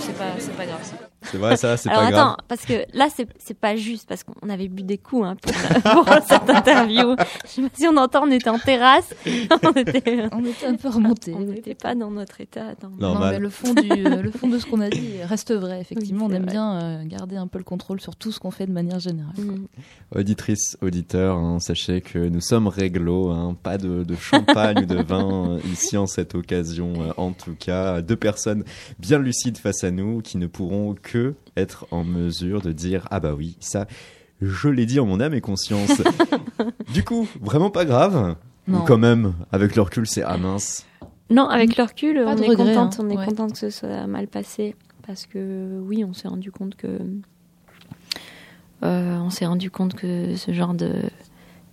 C'est pas, c'est pas grave. C'est vrai, ça, c'est Alors pas attends, grave. parce que là c'est c'est pas juste parce qu'on avait bu des coups hein, pour, pour cette interview. Je sais pas si on entend, on était en terrasse, on était On était un peu remonté. on n'était pas dans notre état. Dans... Non. Normal. mais le fond, du, euh, le fond de ce qu'on a dit reste vrai, effectivement. Oui, on aime vrai. bien euh, garder un peu le contrôle sur tout ce qu'on fait de manière générale. Mm. Auditrices, auditeurs, hein, sachez que nous sommes réglo, hein, pas de, de champagne ou de vin euh, ici en cette occasion. euh, en tout cas, deux personnes bien lucides face à nous qui ne pourront que être en mesure de dire ah bah oui, ça, je l'ai dit en mon âme et conscience. du coup, vraiment pas grave. Non. Ou quand même, avec le recul, c'est ah mince. Non, avec le recul, Pas on est regret, contente, hein. on est Ouais. contente que ce soit mal passé parce que oui, on s'est rendu compte que euh, on s'est rendu compte que ce genre de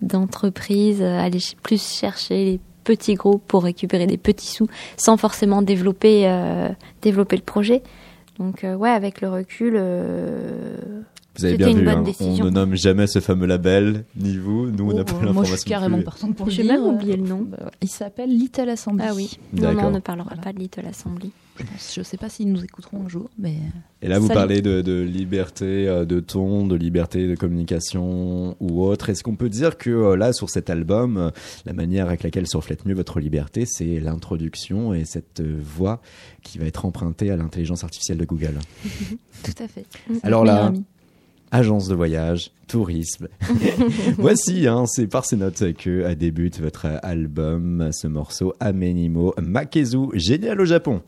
d'entreprise allait plus chercher les petits groupes pour récupérer des petits sous sans forcément développer euh, développer le projet. Donc euh, ouais, avec le recul, euh, Vous avez C'était bien une vu, bonne hein, on ne nomme jamais ce fameux label, ni vous, nous on n'a Oh, pas euh, l'information. moi, je suis carrément partante pour le j'ai même oublié le nom. Bah ouais. Il s'appelle Little Assembly. Ah oui, non, non, D'accord. on ne parlera Voilà. pas de Little Assembly. Je, je sais pas s'ils nous écouteront un jour, mais Et là, vous Salut. parlez de, de liberté euh, de ton, de liberté de communication ou autre. Est-ce qu'on peut dire que euh, là, sur cet album, euh, la manière avec laquelle se reflète mieux votre liberté, c'est l'introduction et cette voix qui va être empruntée à l'intelligence artificielle de Google? Tout à fait. Alors là, agence de voyage, tourisme. Voici, hein, c'est par ces notes que débute votre album, ce morceau Amenimo Makezu, génial au Japon.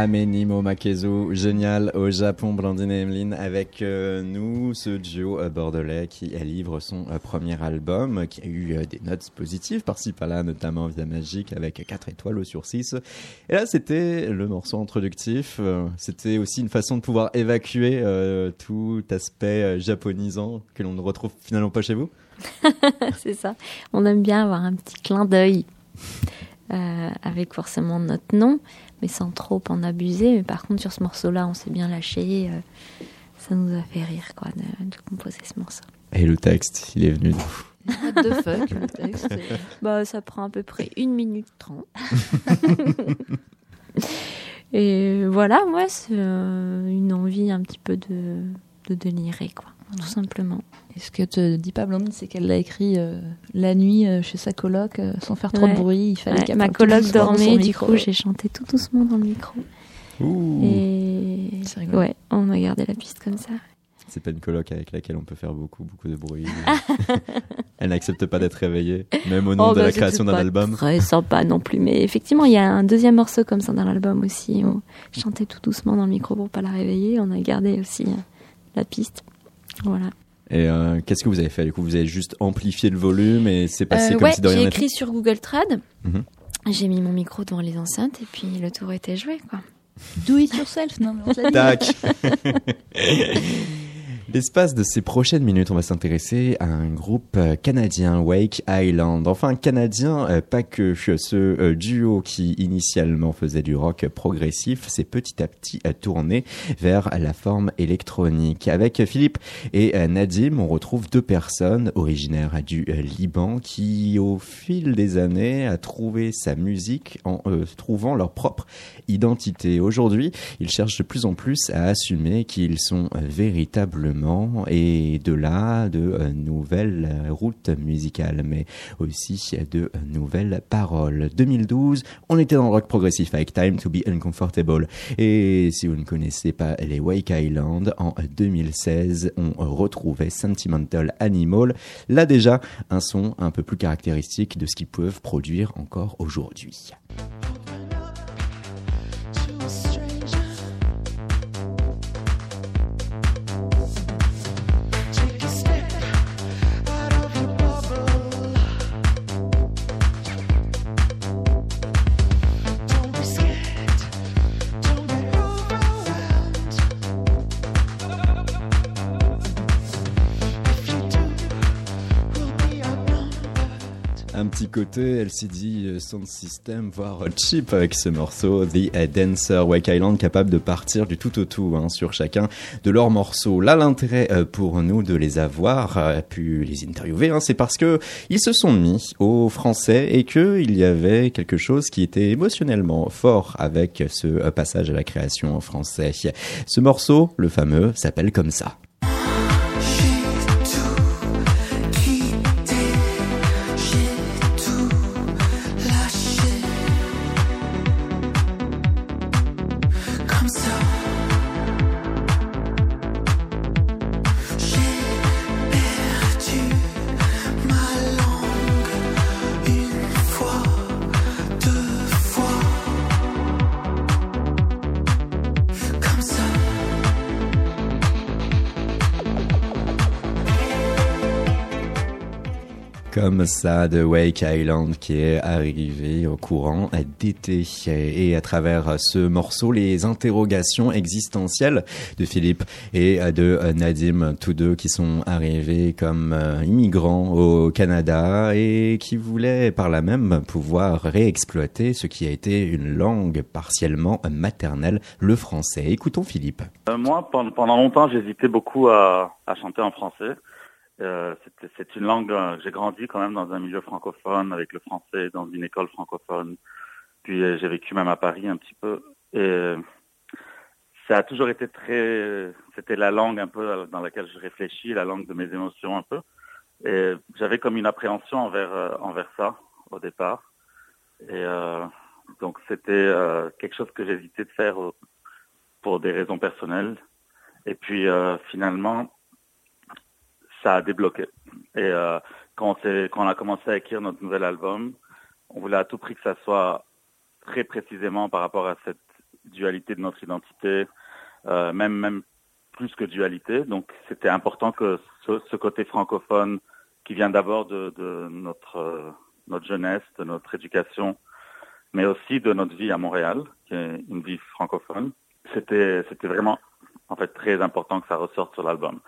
Amenimo Makezu, génial au Japon, Blandine et Emeline, avec euh, nous ce duo euh, bordelais qui livre son euh, premier album, qui a eu des notes positives par-ci par-là, notamment via Magique avec 4 étoiles au sur 6. Et là, c'était le morceau introductif. c'était aussi une façon de pouvoir évacuer tout aspect japonisant que l'on ne retrouve finalement pas chez vous. c'est ça. On aime bien avoir un petit clin d'œil avec forcément notre nom, mais sans trop en abuser. Mais par contre, sur ce morceau-là, on s'est bien lâché. euh, ça nous a fait rire, quoi, de, de composer ce morceau. Et le texte, il est venu d'où What the fuck, le texte. Bah, ça prend à peu près une minute trente. Et voilà, moi, c'est euh, une envie un petit peu de, de délirer, quoi, tout simplement. Et ce que te dit pas Blandine, c'est qu'elle l'a écrit euh, la nuit euh, chez sa coloc, euh, sans faire trop Ouais. de bruit. Il fallait Ouais, ma coloc dormait, du micro. coup, j'ai chanté tout doucement dans le micro. Ouh. Et C'est rigolo. ouais, on a gardé la piste comme ça. C'est pas une coloc avec laquelle on peut faire beaucoup, beaucoup de bruit. Elle n'accepte pas d'être réveillée, même au nom Oh, de bah, la c'était création d'un album. Très sympa non plus, mais effectivement, il y a un deuxième morceau comme ça dans l'album aussi. Où je chantais tout doucement dans le micro pour pas la réveiller. On a gardé aussi euh, la piste. Voilà. Et euh, qu'est-ce que vous avez fait Du coup, vous avez juste amplifié le volume et c'est passé Euh, comme ouais, si de rien j'ai n'était? écrit sur Google Trad. Mhm. J'ai mis mon micro devant les enceintes et puis le tour était joué, quoi. Do it yourself, non mais on te l'a dit. Tac L'espace de ces prochaines minutes, on va s'intéresser à un groupe euh, canadien, Wake Island. Enfin, canadien, euh, pas que ce euh, duo qui initialement faisait du rock progressif, s'est petit à petit tourné vers la forme électronique. Avec Philippe et Nadim, on retrouve deux personnes originaires du Liban qui, au fil des années, a trouvé sa musique en trouvant leur propre identité. Aujourd'hui, ils cherchent de plus en plus à assumer qu'ils sont euh, et de là de euh, nouvelles euh, routes musicales, mais aussi de nouvelles paroles. 2012, on était dans le rock progressif avec Time to be Uncomfortable. Et si vous ne connaissez pas les Wake Island, en 2016, on retrouvait Sentimental Animal. Là déjà, un son un peu plus caractéristique de ce qu'ils peuvent produire encore aujourd'hui. Côté LCD euh, Sound System, voire cheap avec ce morceau, The Dancer Wake Island, capable de partir du tout au tout hein, sur chacun de leurs morceaux. Là, l'intérêt euh, pour nous de les avoir, euh, pu les interviewer, hein, c'est parce que ils se sont mis au français et que il y avait quelque chose qui était émotionnellement fort avec ce passage à la création en français. Ce morceau, le fameux, s'appelle comme ça. Ça, de Wake Island qui est arrivé au courant d'été. Et à travers ce morceau, les interrogations existentielles de Philippe et de Nadim, tous deux qui sont arrivés comme euh, immigrants au Canada et qui voulaient par là même pouvoir réexploiter ce qui a été une langue partiellement maternelle, le français. Écoutons Philippe. Euh, moi, pendant longtemps, j'hésitais beaucoup à, à chanter en français. Euh, c'est- une langue, euh, j'ai grandi quand même dans un milieu francophone avec le français, dans une école francophone. Puis euh, j'ai vécu même à Paris un petit peu. Et euh, ça a toujours été très, c'était la langue un peu dans laquelle je réfléchis, la langue de mes émotions un peu. Et j'avais comme une appréhension envers envers ça au départ. Et donc c'était quelque chose que j'hésitais de faire pour des raisons personnelles. Et puis finalement, ça a débloqué. Et euh, quand, quand on a commencé à écrire notre nouvel album, on voulait à tout prix que ça soit très précisément par rapport à cette dualité de notre identité, euh, même même plus que dualité. Donc c'était important que ce, ce côté francophone qui vient d'abord de, de notre euh, notre jeunesse, de notre éducation, mais aussi de notre vie à Montréal, qui est une vie francophone. C'était c'était vraiment en fait très important que ça ressorte sur l'album.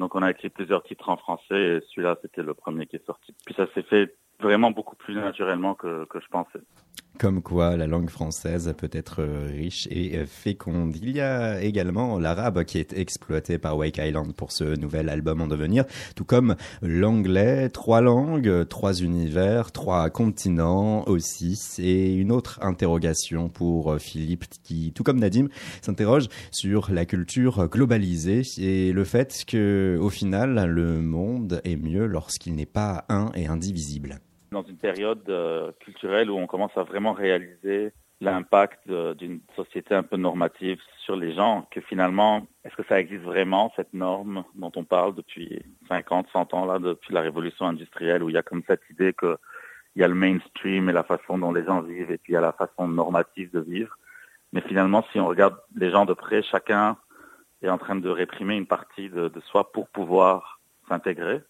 Donc on a écrit plusieurs titres en français et celui-là c'était le premier qui est sorti. Puis ça s'est fait vraiment beaucoup plus naturellement que, que je pensais. Comme quoi, la langue française peut être euh, riche et euh, féconde. Il y a également l'arabe qui est exploité par Wake Island pour ce nouvel album en devenir, tout comme l'anglais, trois langues, trois univers, trois continents aussi. C'est une autre interrogation pour euh, Philippe qui, tout comme Nadim, s'interroge sur la culture globalisée et le fait que, au final, le monde est mieux lorsqu'il n'est pas un et indivisible. Dans une période euh, culturelle où on commence à vraiment réaliser l'impact euh, d'une société un peu normative sur les gens, que finalement, est-ce que ça existe vraiment, cette norme dont on parle depuis 50, 100 ans, là, depuis la révolution industrielle, où il y a comme cette idée que il y a le mainstream et la façon dont les gens vivent, et puis il y a la façon normative de vivre. Mais finalement, si on regarde les gens de près, chacun est en train de réprimer une partie de soi pour pouvoir s'intégrer.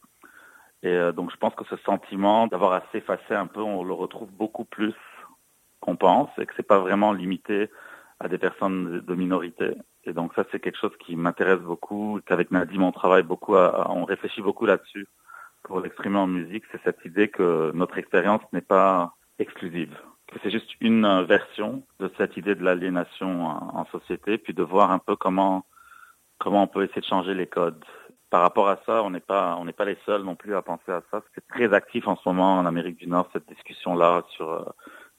Et euh, donc je pense que ce sentiment d'avoir à s'effacer un peu, on le retrouve beaucoup plus qu'on pense, et que c'est pas vraiment limité à des personnes de- minorité. Et donc ça, c'est quelque chose qui m'intéresse beaucoup, qu'avec Nadim, on travaille beaucoup, à- on réfléchit beaucoup là-dessus pour l'exprimer en musique. C'est cette idée que notre expérience n'est pas exclusive, que c'est juste une version de cette idée de l'aliénation en société, puis de voir un peu comment comment on peut essayer de changer les codes. Par rapport à ça, on n'est pas on n'est pas les seuls non plus à penser à ça. C'est très actif en ce moment en Amérique du Nord cette discussion-là sur euh,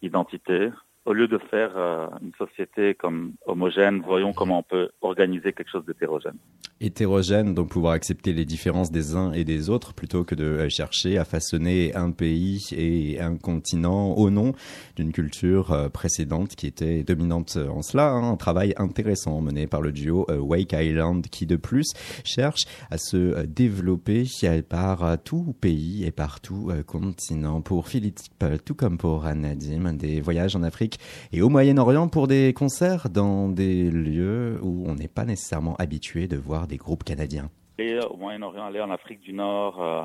l'identité. Au lieu de faire euh, une société comme homogène, voyons comment on peut organiser quelque chose d'hétérogène. hétérogène, donc pouvoir accepter les différences des uns et des autres plutôt que de chercher à façonner un pays et un continent au nom d'une culture euh, précédente qui était dominante en cela. hein. Un travail intéressant mené par le duo euh, Wake Island qui de plus cherche à se développer par tout pays et par tout continent. Pour Philippe, tout comme pour Nadim, des voyages en Afrique et au Moyen-Orient pour des concerts dans des lieux où on n'est pas nécessairement habitué de voir des groupes canadiens. Et au Moyen-Orient, aller en Afrique du Nord, euh,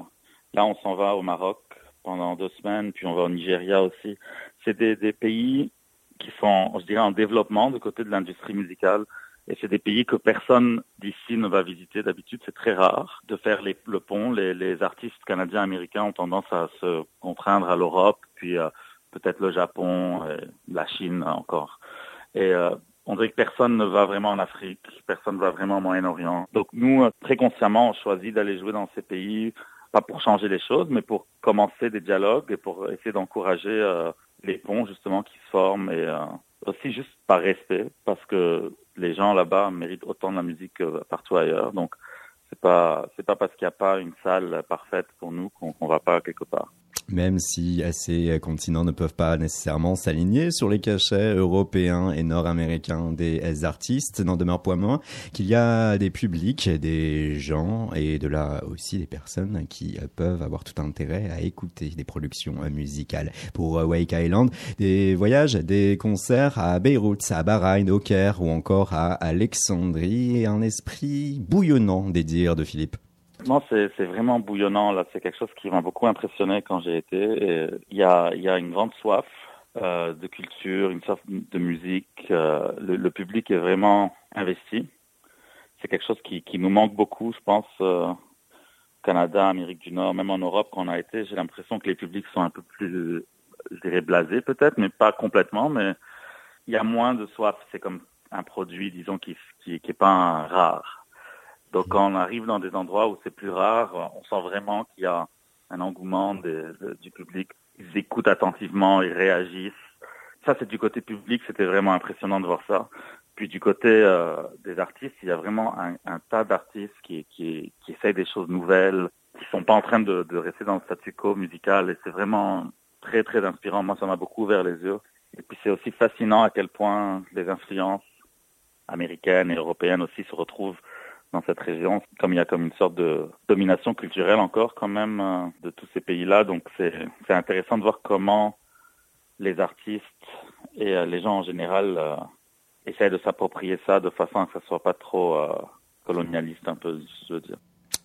là on s'en va au Maroc pendant deux semaines, puis on va au Nigeria aussi. C'est des, pays qui sont, je dirais, en développement du côté de l'industrie musicale. Et c'est des pays que personne d'ici ne va visiter. D'habitude, c'est très rare de faire le pont. Les, les artistes canadiens américains ont tendance à se contraindre à l'Europe, puis euh, peut-être le Japon, et la Chine encore. Et euh, on dirait que personne ne va vraiment en Afrique, personne ne va vraiment au Moyen-Orient. Donc nous, euh, très consciemment, on choisit d'aller jouer dans ces pays, pas pour changer les choses, mais pour commencer des dialogues et pour essayer d'encourager euh, les ponts justement qui se forment et euh, aussi juste par respect, parce que les gens là-bas méritent autant de la musique que partout ailleurs. Donc c'est pas c'est pas parce qu'il n'y a pas une salle parfaite pour nous qu'on qu'on va pas quelque part. Même si ces continents ne peuvent pas nécessairement s'aligner sur les cachets européens et nord-américains des artistes, n'en demeure point moins qu'il y a des publics, des gens et de là aussi des personnes qui peuvent avoir tout intérêt à écouter des productions musicales. Pour Wake Island, des voyages, des concerts à Beyrouth, à Bahreïn, au Caire ou encore à Alexandrie un esprit bouillonnant des de Philippe. Non, c'est vraiment bouillonnant là. C'est quelque chose qui m'a beaucoup impressionné quand j'ai été. Et Il y a une grande soif euh, de culture, une soif de musique. euh, le, public est vraiment investi. C'est quelque chose qui nous manque beaucoup, je pense. euh, Canada, Amérique du Nord, même en Europe, quand on a été, j'ai l'impression que les publics sont un peu plus, je dirais, blasés peut-être, mais pas complètement. Mais il y a moins de soif. C'est comme un produit, disons, qui qui, qui est pas rare. Donc quand on arrive dans des endroits où c'est plus rare, on sent vraiment qu'il y a un engouement du public. Ils écoutent attentivement, ils réagissent. Ça, c'est du côté public, c'était vraiment impressionnant de voir ça. Puis du côté euh, des artistes, il y a vraiment un, tas d'artistes qui, qui, qui essayent des choses nouvelles, qui sont pas en train de, de rester dans le statu quo musical. Et c'est vraiment très, très inspirant. Moi, ça m'a beaucoup ouvert les yeux. Et puis c'est aussi fascinant à quel point les influences américaines et européennes aussi se retrouvent dans cette région, comme il y a comme une sorte de domination culturelle encore quand même euh, de tous ces pays-là. Donc c'est intéressant de voir comment les artistes et euh, les gens en général euh, essayent de s'approprier ça de façon à que ça soit pas trop euh, colonialiste un peu, je veux dire.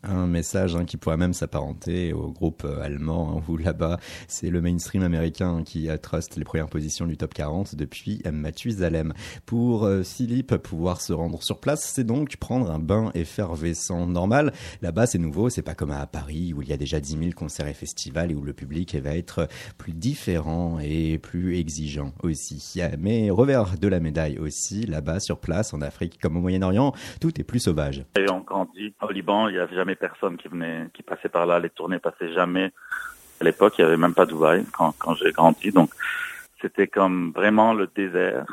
Un message hein, qui pourrait même s'apparenter au groupe euh, allemand, hein, où là-bas, c'est le mainstream américain qui euh, trust les premières positions du top 40 depuis euh, Mathusalem. Pour euh, Philippe, pouvoir se rendre sur place, c'est donc prendre un bain effervescent normal. Là-bas, c'est nouveau, c'est pas comme à Paris, où il y a déjà 10 000 concerts et festivals et où le public va être plus différent et plus exigeant aussi. Mais revers de la médaille aussi, là-bas, sur place, en Afrique comme au Moyen-Orient, tout est plus sauvage. Et on grandit au Liban, il y avait jamais personne qui venait, qui passait par là. Les tournées passaient jamais. À l'époque, il y avait même pas Dubaï quand, quand j'ai grandi. Donc, c'était comme vraiment le désert.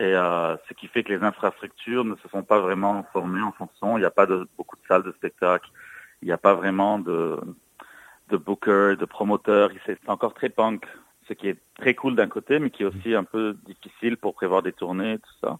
Et euh, ce qui fait que les infrastructures ne se sont pas vraiment formées en fonction. Il n'y a pas de, beaucoup de salles de spectacle. Il n'y a pas vraiment de, de bookers, de promoteurs. C'est encore très punk. Ce qui est très cool d'un côté, mais qui est aussi un peu difficile pour prévoir des tournées et tout ça.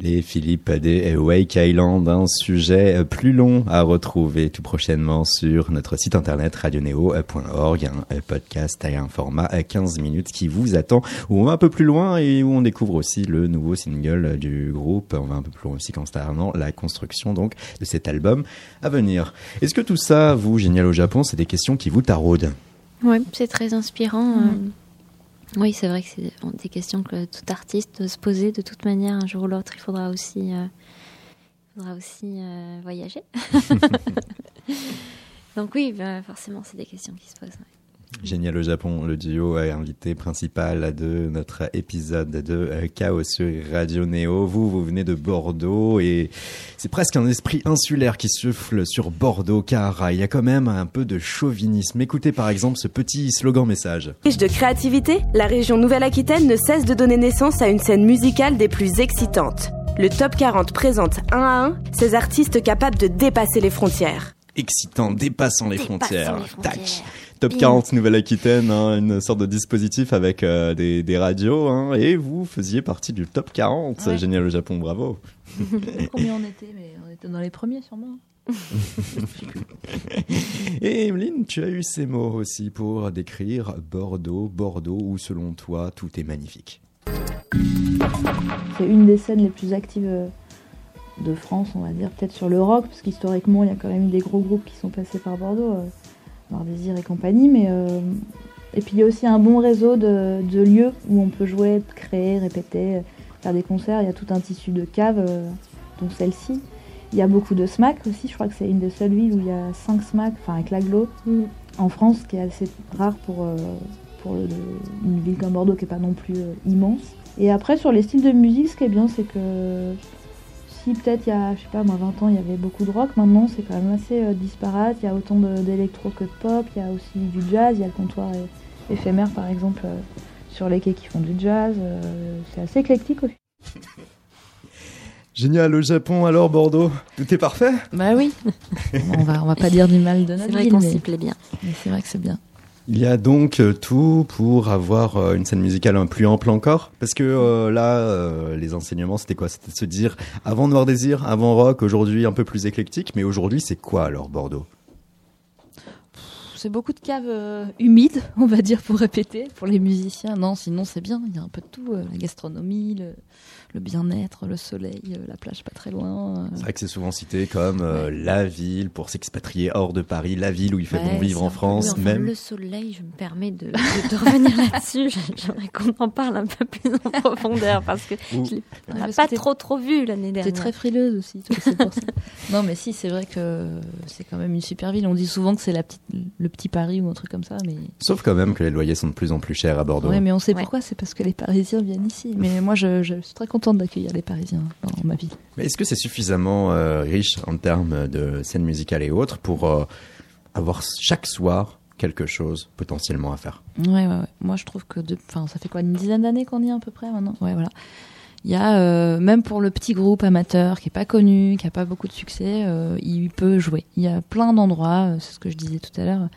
Les Philippe des Wake Island, un sujet plus long à retrouver tout prochainement sur notre site internet radioneo.org, un podcast à un format à 15 minutes qui vous attend, où on va un peu plus loin et où on découvre aussi le nouveau single du groupe. On va un peu plus loin aussi concernant la construction donc de cet album à venir. Est-ce que tout ça, vous, génial au Japon, c'est des questions qui vous taraudent? Oui, c'est très inspirant. euh. Oui, c'est vrai que c'est des questions que tout artiste doit se poser de toute manière. Un jour ou l'autre, il faudra aussi, euh, il faudra aussi euh, voyager. Donc oui, bah, forcément, c'est des questions qui se posent. ouais. Génial au Japon, le duo est invité principal de notre épisode de euh, Chaos sur Radio Néo. Vous, vous venez de Bordeaux et c'est presque un esprit insulaire qui souffle sur Bordeaux car il y a quand même un peu de chauvinisme. Écoutez par exemple ce petit slogan message. Riche de créativité, la région Nouvelle-Aquitaine ne cesse de donner naissance à une scène musicale des plus excitantes. Le Top 40 présente un à un ces artistes capables de dépasser les frontières. Excitant, dépassant les frontières. les frontières. Tac. Top 40 Nouvelle-Aquitaine, hein, une sorte de dispositif avec euh, des, des radios, hein, et vous faisiez partie du top 40. Ouais. Génial au Japon, bravo. Combien on était Mais on était dans les premiers sûrement. Et Emeline, tu as eu ces mots aussi pour décrire Bordeaux, Bordeaux où selon toi tout est magnifique. C'est une des scènes les plus actives euh, de France, on va dire, peut-être sur le rock, parce qu'historiquement, il y a quand même eu des gros groupes qui sont passés par Bordeaux, euh, Noir Désir et compagnie, mais... euh, Et puis il y a aussi un bon réseau de, de lieux où on peut jouer, créer, répéter, faire des concerts. Il y a tout un tissu de caves, euh, dont celle-ci. Il y a beaucoup de SMAC aussi, je crois que c'est une des seules villes où il y a 5 SMAC, enfin avec l'aglo, en France, ce qui est assez rare pour, euh, pour le- une ville comme Bordeaux qui n'est pas non plus immense. Et après, sur les styles de musique, ce qui est bien, c'est que si peut-être il y a, je sais pas, moi 20 ans, il y avait beaucoup de rock, maintenant c'est quand même assez euh, disparate. Il y a autant d'électro que de pop, il y a aussi du jazz, il y a le comptoir éphémère par exemple euh, sur les quais qui font du jazz. euh, c'est assez éclectique au Génial au Japon, alors Bordeaux, tout est parfait? Bah oui. on va, on va pas dire du mal de notre C'est vrai ville, qu'on mais- s'y plaît bien. Mais c'est vrai que c'est bien. Il y a donc euh, tout pour avoir euh, une scène musicale un plus ample encore Parce que euh, là, les enseignements, c'était quoi? C'était de se dire, avant Noir Désir, avant Rock, aujourd'hui un peu plus éclectique, mais aujourd'hui c'est quoi alors Bordeaux? C'est beaucoup de caves humides, on va dire, pour répéter, pour les musiciens. Non, sinon c'est bien, il y a un peu de tout. la gastronomie, le, le bien-être, le soleil, euh, la plage pas très loin. euh. C'est vrai que c'est souvent cité comme euh, la ville pour s'expatrier hors de Paris, la ville où il fait Ouais, bon vivre en France, oui, enfin, même. Le soleil, je me permets de, de- de revenir là-dessus. J'aimerais qu'on en parle un peu plus en profondeur parce que Ouh. je l'ai- Ouais, pas t'es- trop trop vu l'année T'es dernière. très frileuse aussi, toi, c'est pour ça. Non, mais si, c'est vrai que c'est quand même une super ville. On dit souvent que c'est la petite, le petit Paris ou un truc comme ça, mais. Sauf quand même que les loyers sont de plus en plus chers à Bordeaux. Ouais, mais on sait pourquoi, c'est parce que les Parisiens viennent ici. Mais moi, je, je suis très contente d'accueillir les Parisiens dans ma ville. Mais est-ce que c'est suffisamment euh, riche en termes de scène musicale et autres pour euh, avoir chaque soir quelque chose potentiellement à faire? Ouais, ouais, ouais. Moi, je trouve que, de... enfin, ça fait quoi, une dizaine d'années qu'on y est à peu près maintenant? Ouais, voilà. Il y a, euh, même pour le petit groupe amateur qui est pas connu, qui a pas beaucoup de succès, il peut jouer. Il y a plein d'endroits, c'est ce que je disais tout à l'heure.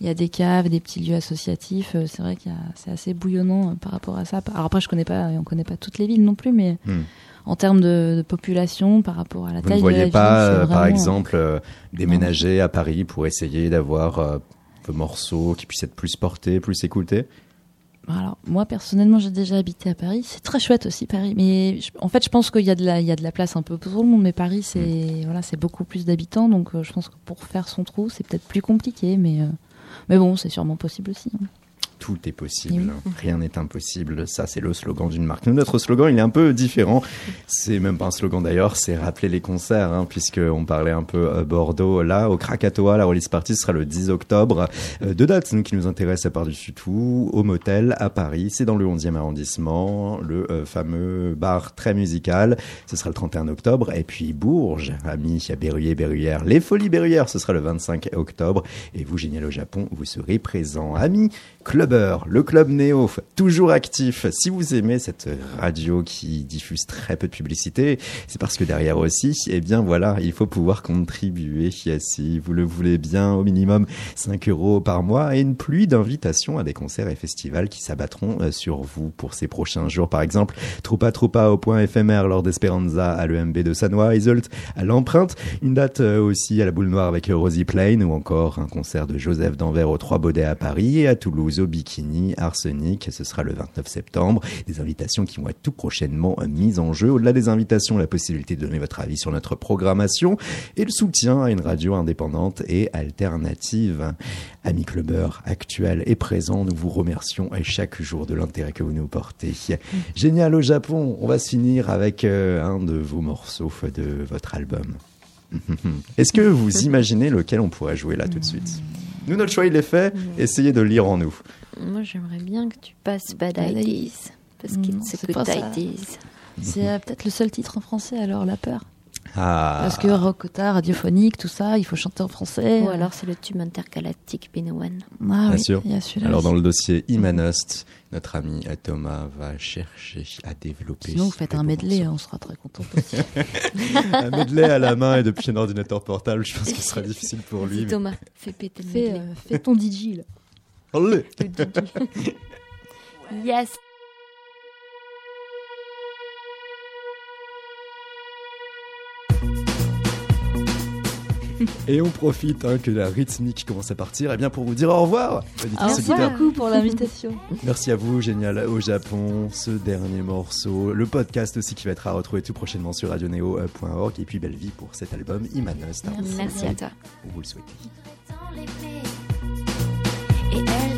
Il y a des caves, des petits lieux associatifs. euh, C'est vrai a, c'est assez bouillonnant euh, par rapport à ça. Alors après, je connais pas, on connaît pas toutes les villes non plus, mais Hmm. en termes de, de population, par rapport à la Vous taille ne de la voyez ville, pas, euh, par exemple, euh, déménager à Paris pour essayer d'avoir euh, vos morceaux qui puissent être plus portés, plus écoutés? Alors, moi, personnellement, j'ai déjà habité à Paris. C'est très chouette aussi, Paris. Mais je- en fait, je pense qu'il y, a de la- il y a de la place un peu pour tout le monde. Mais Paris, c'est voilà, c'est beaucoup plus d'habitants. Donc, euh, je pense que pour faire son trou, c'est peut-être plus compliqué. Mais, euh, mais bon, c'est sûrement possible aussi. hein. Tout est possible, rien n'est impossible. Ça, c'est le slogan d'une marque. Notre slogan, il est un peu différent. C'est même pas un slogan d'ailleurs, c'est rappeler les concerts, hein, puisqu'on parlait un peu euh, Bordeaux. Là, au Krakatoa, la release party sera le 10 octobre. Euh, deux dates, nous, qui nous intéressent par-dessus tout. Au Motel, à Paris, c'est dans le 11e arrondissement, le euh, fameux bar très musical. Ce sera le 31 octobre. Et puis Bourges, amis, à Berruyer, Berruyère. Les Folies Berruyères, ce sera le 25 octobre. Et vous, Génial au Japon, vous serez présents. Amis, Clubber, le club Néo, toujours actif. Si vous aimez cette radio qui diffuse très peu de publicité, c'est parce que derrière aussi, eh bien voilà, il faut pouvoir contribuer. Si vous le voulez bien, au minimum 5 euros par mois et une pluie d'invitations à des concerts et festivals qui s'abattront euh, sur vous pour ces prochains jours. Par exemple, Troupa Troupa au point éphémère lors d'Esperanza à l'EMB de Sanois, Isolt à l'Empreinte, une date euh, aussi à la Boule Noire avec Rosie Plain ou encore un concert de Joseph d'Anvers aux Trois Baudets à Paris et à Toulouse Bikini, Arsenic, ce sera le 29 septembre. Des invitations qui vont être tout prochainement euh, mises en jeu. Au-delà des invitations, la possibilité de donner votre avis sur notre programmation et le soutien à une radio indépendante et alternative. Amis clubbers actuels et présents, nous vous remercions chaque jour de l'intérêt que vous nous portez. Génial au Japon, on va se finir avec euh, un de vos morceaux de votre album. Est-ce que vous imaginez lequel on pourrait jouer là tout de suite? Nous, notre choix, il est fait. Essayez de lire en nous. Moi, j'aimerais bien que tu passes Bad Ideas. Parce que c'est good pas ça. ideas. C'est euh, peut-être le seul titre en français, alors La Peur. Ah. Parce que Rocota, radiophonique, tout ça, il faut chanter en français. Ou alors c'est le tube intergalactique Benowan. Ah Bien oui, sûr. il y a celui-là Alors, dans le dossier Imanost, notre ami Thomas va chercher à développer. Sinon, vous faites un medley, on sera très content aussi. un medley à la main et depuis un ordinateur portable, je pense que ce sera difficile pour lui. Mais- Thomas, fais péter le Fais, medley. euh, fais ton DJ, là. Allez. Yes Et on profite hein, que la rythmique commence à partir, et bien pour vous dire au revoir. Merci beaucoup pour l'invitation. Merci à vous, génial au Japon, ce dernier morceau, le podcast aussi qui va être à retrouver tout prochainement sur radioneo.org et puis belle vie pour cet album Imanost. Merci. Merci à toi. On vous le souhaite. Et elle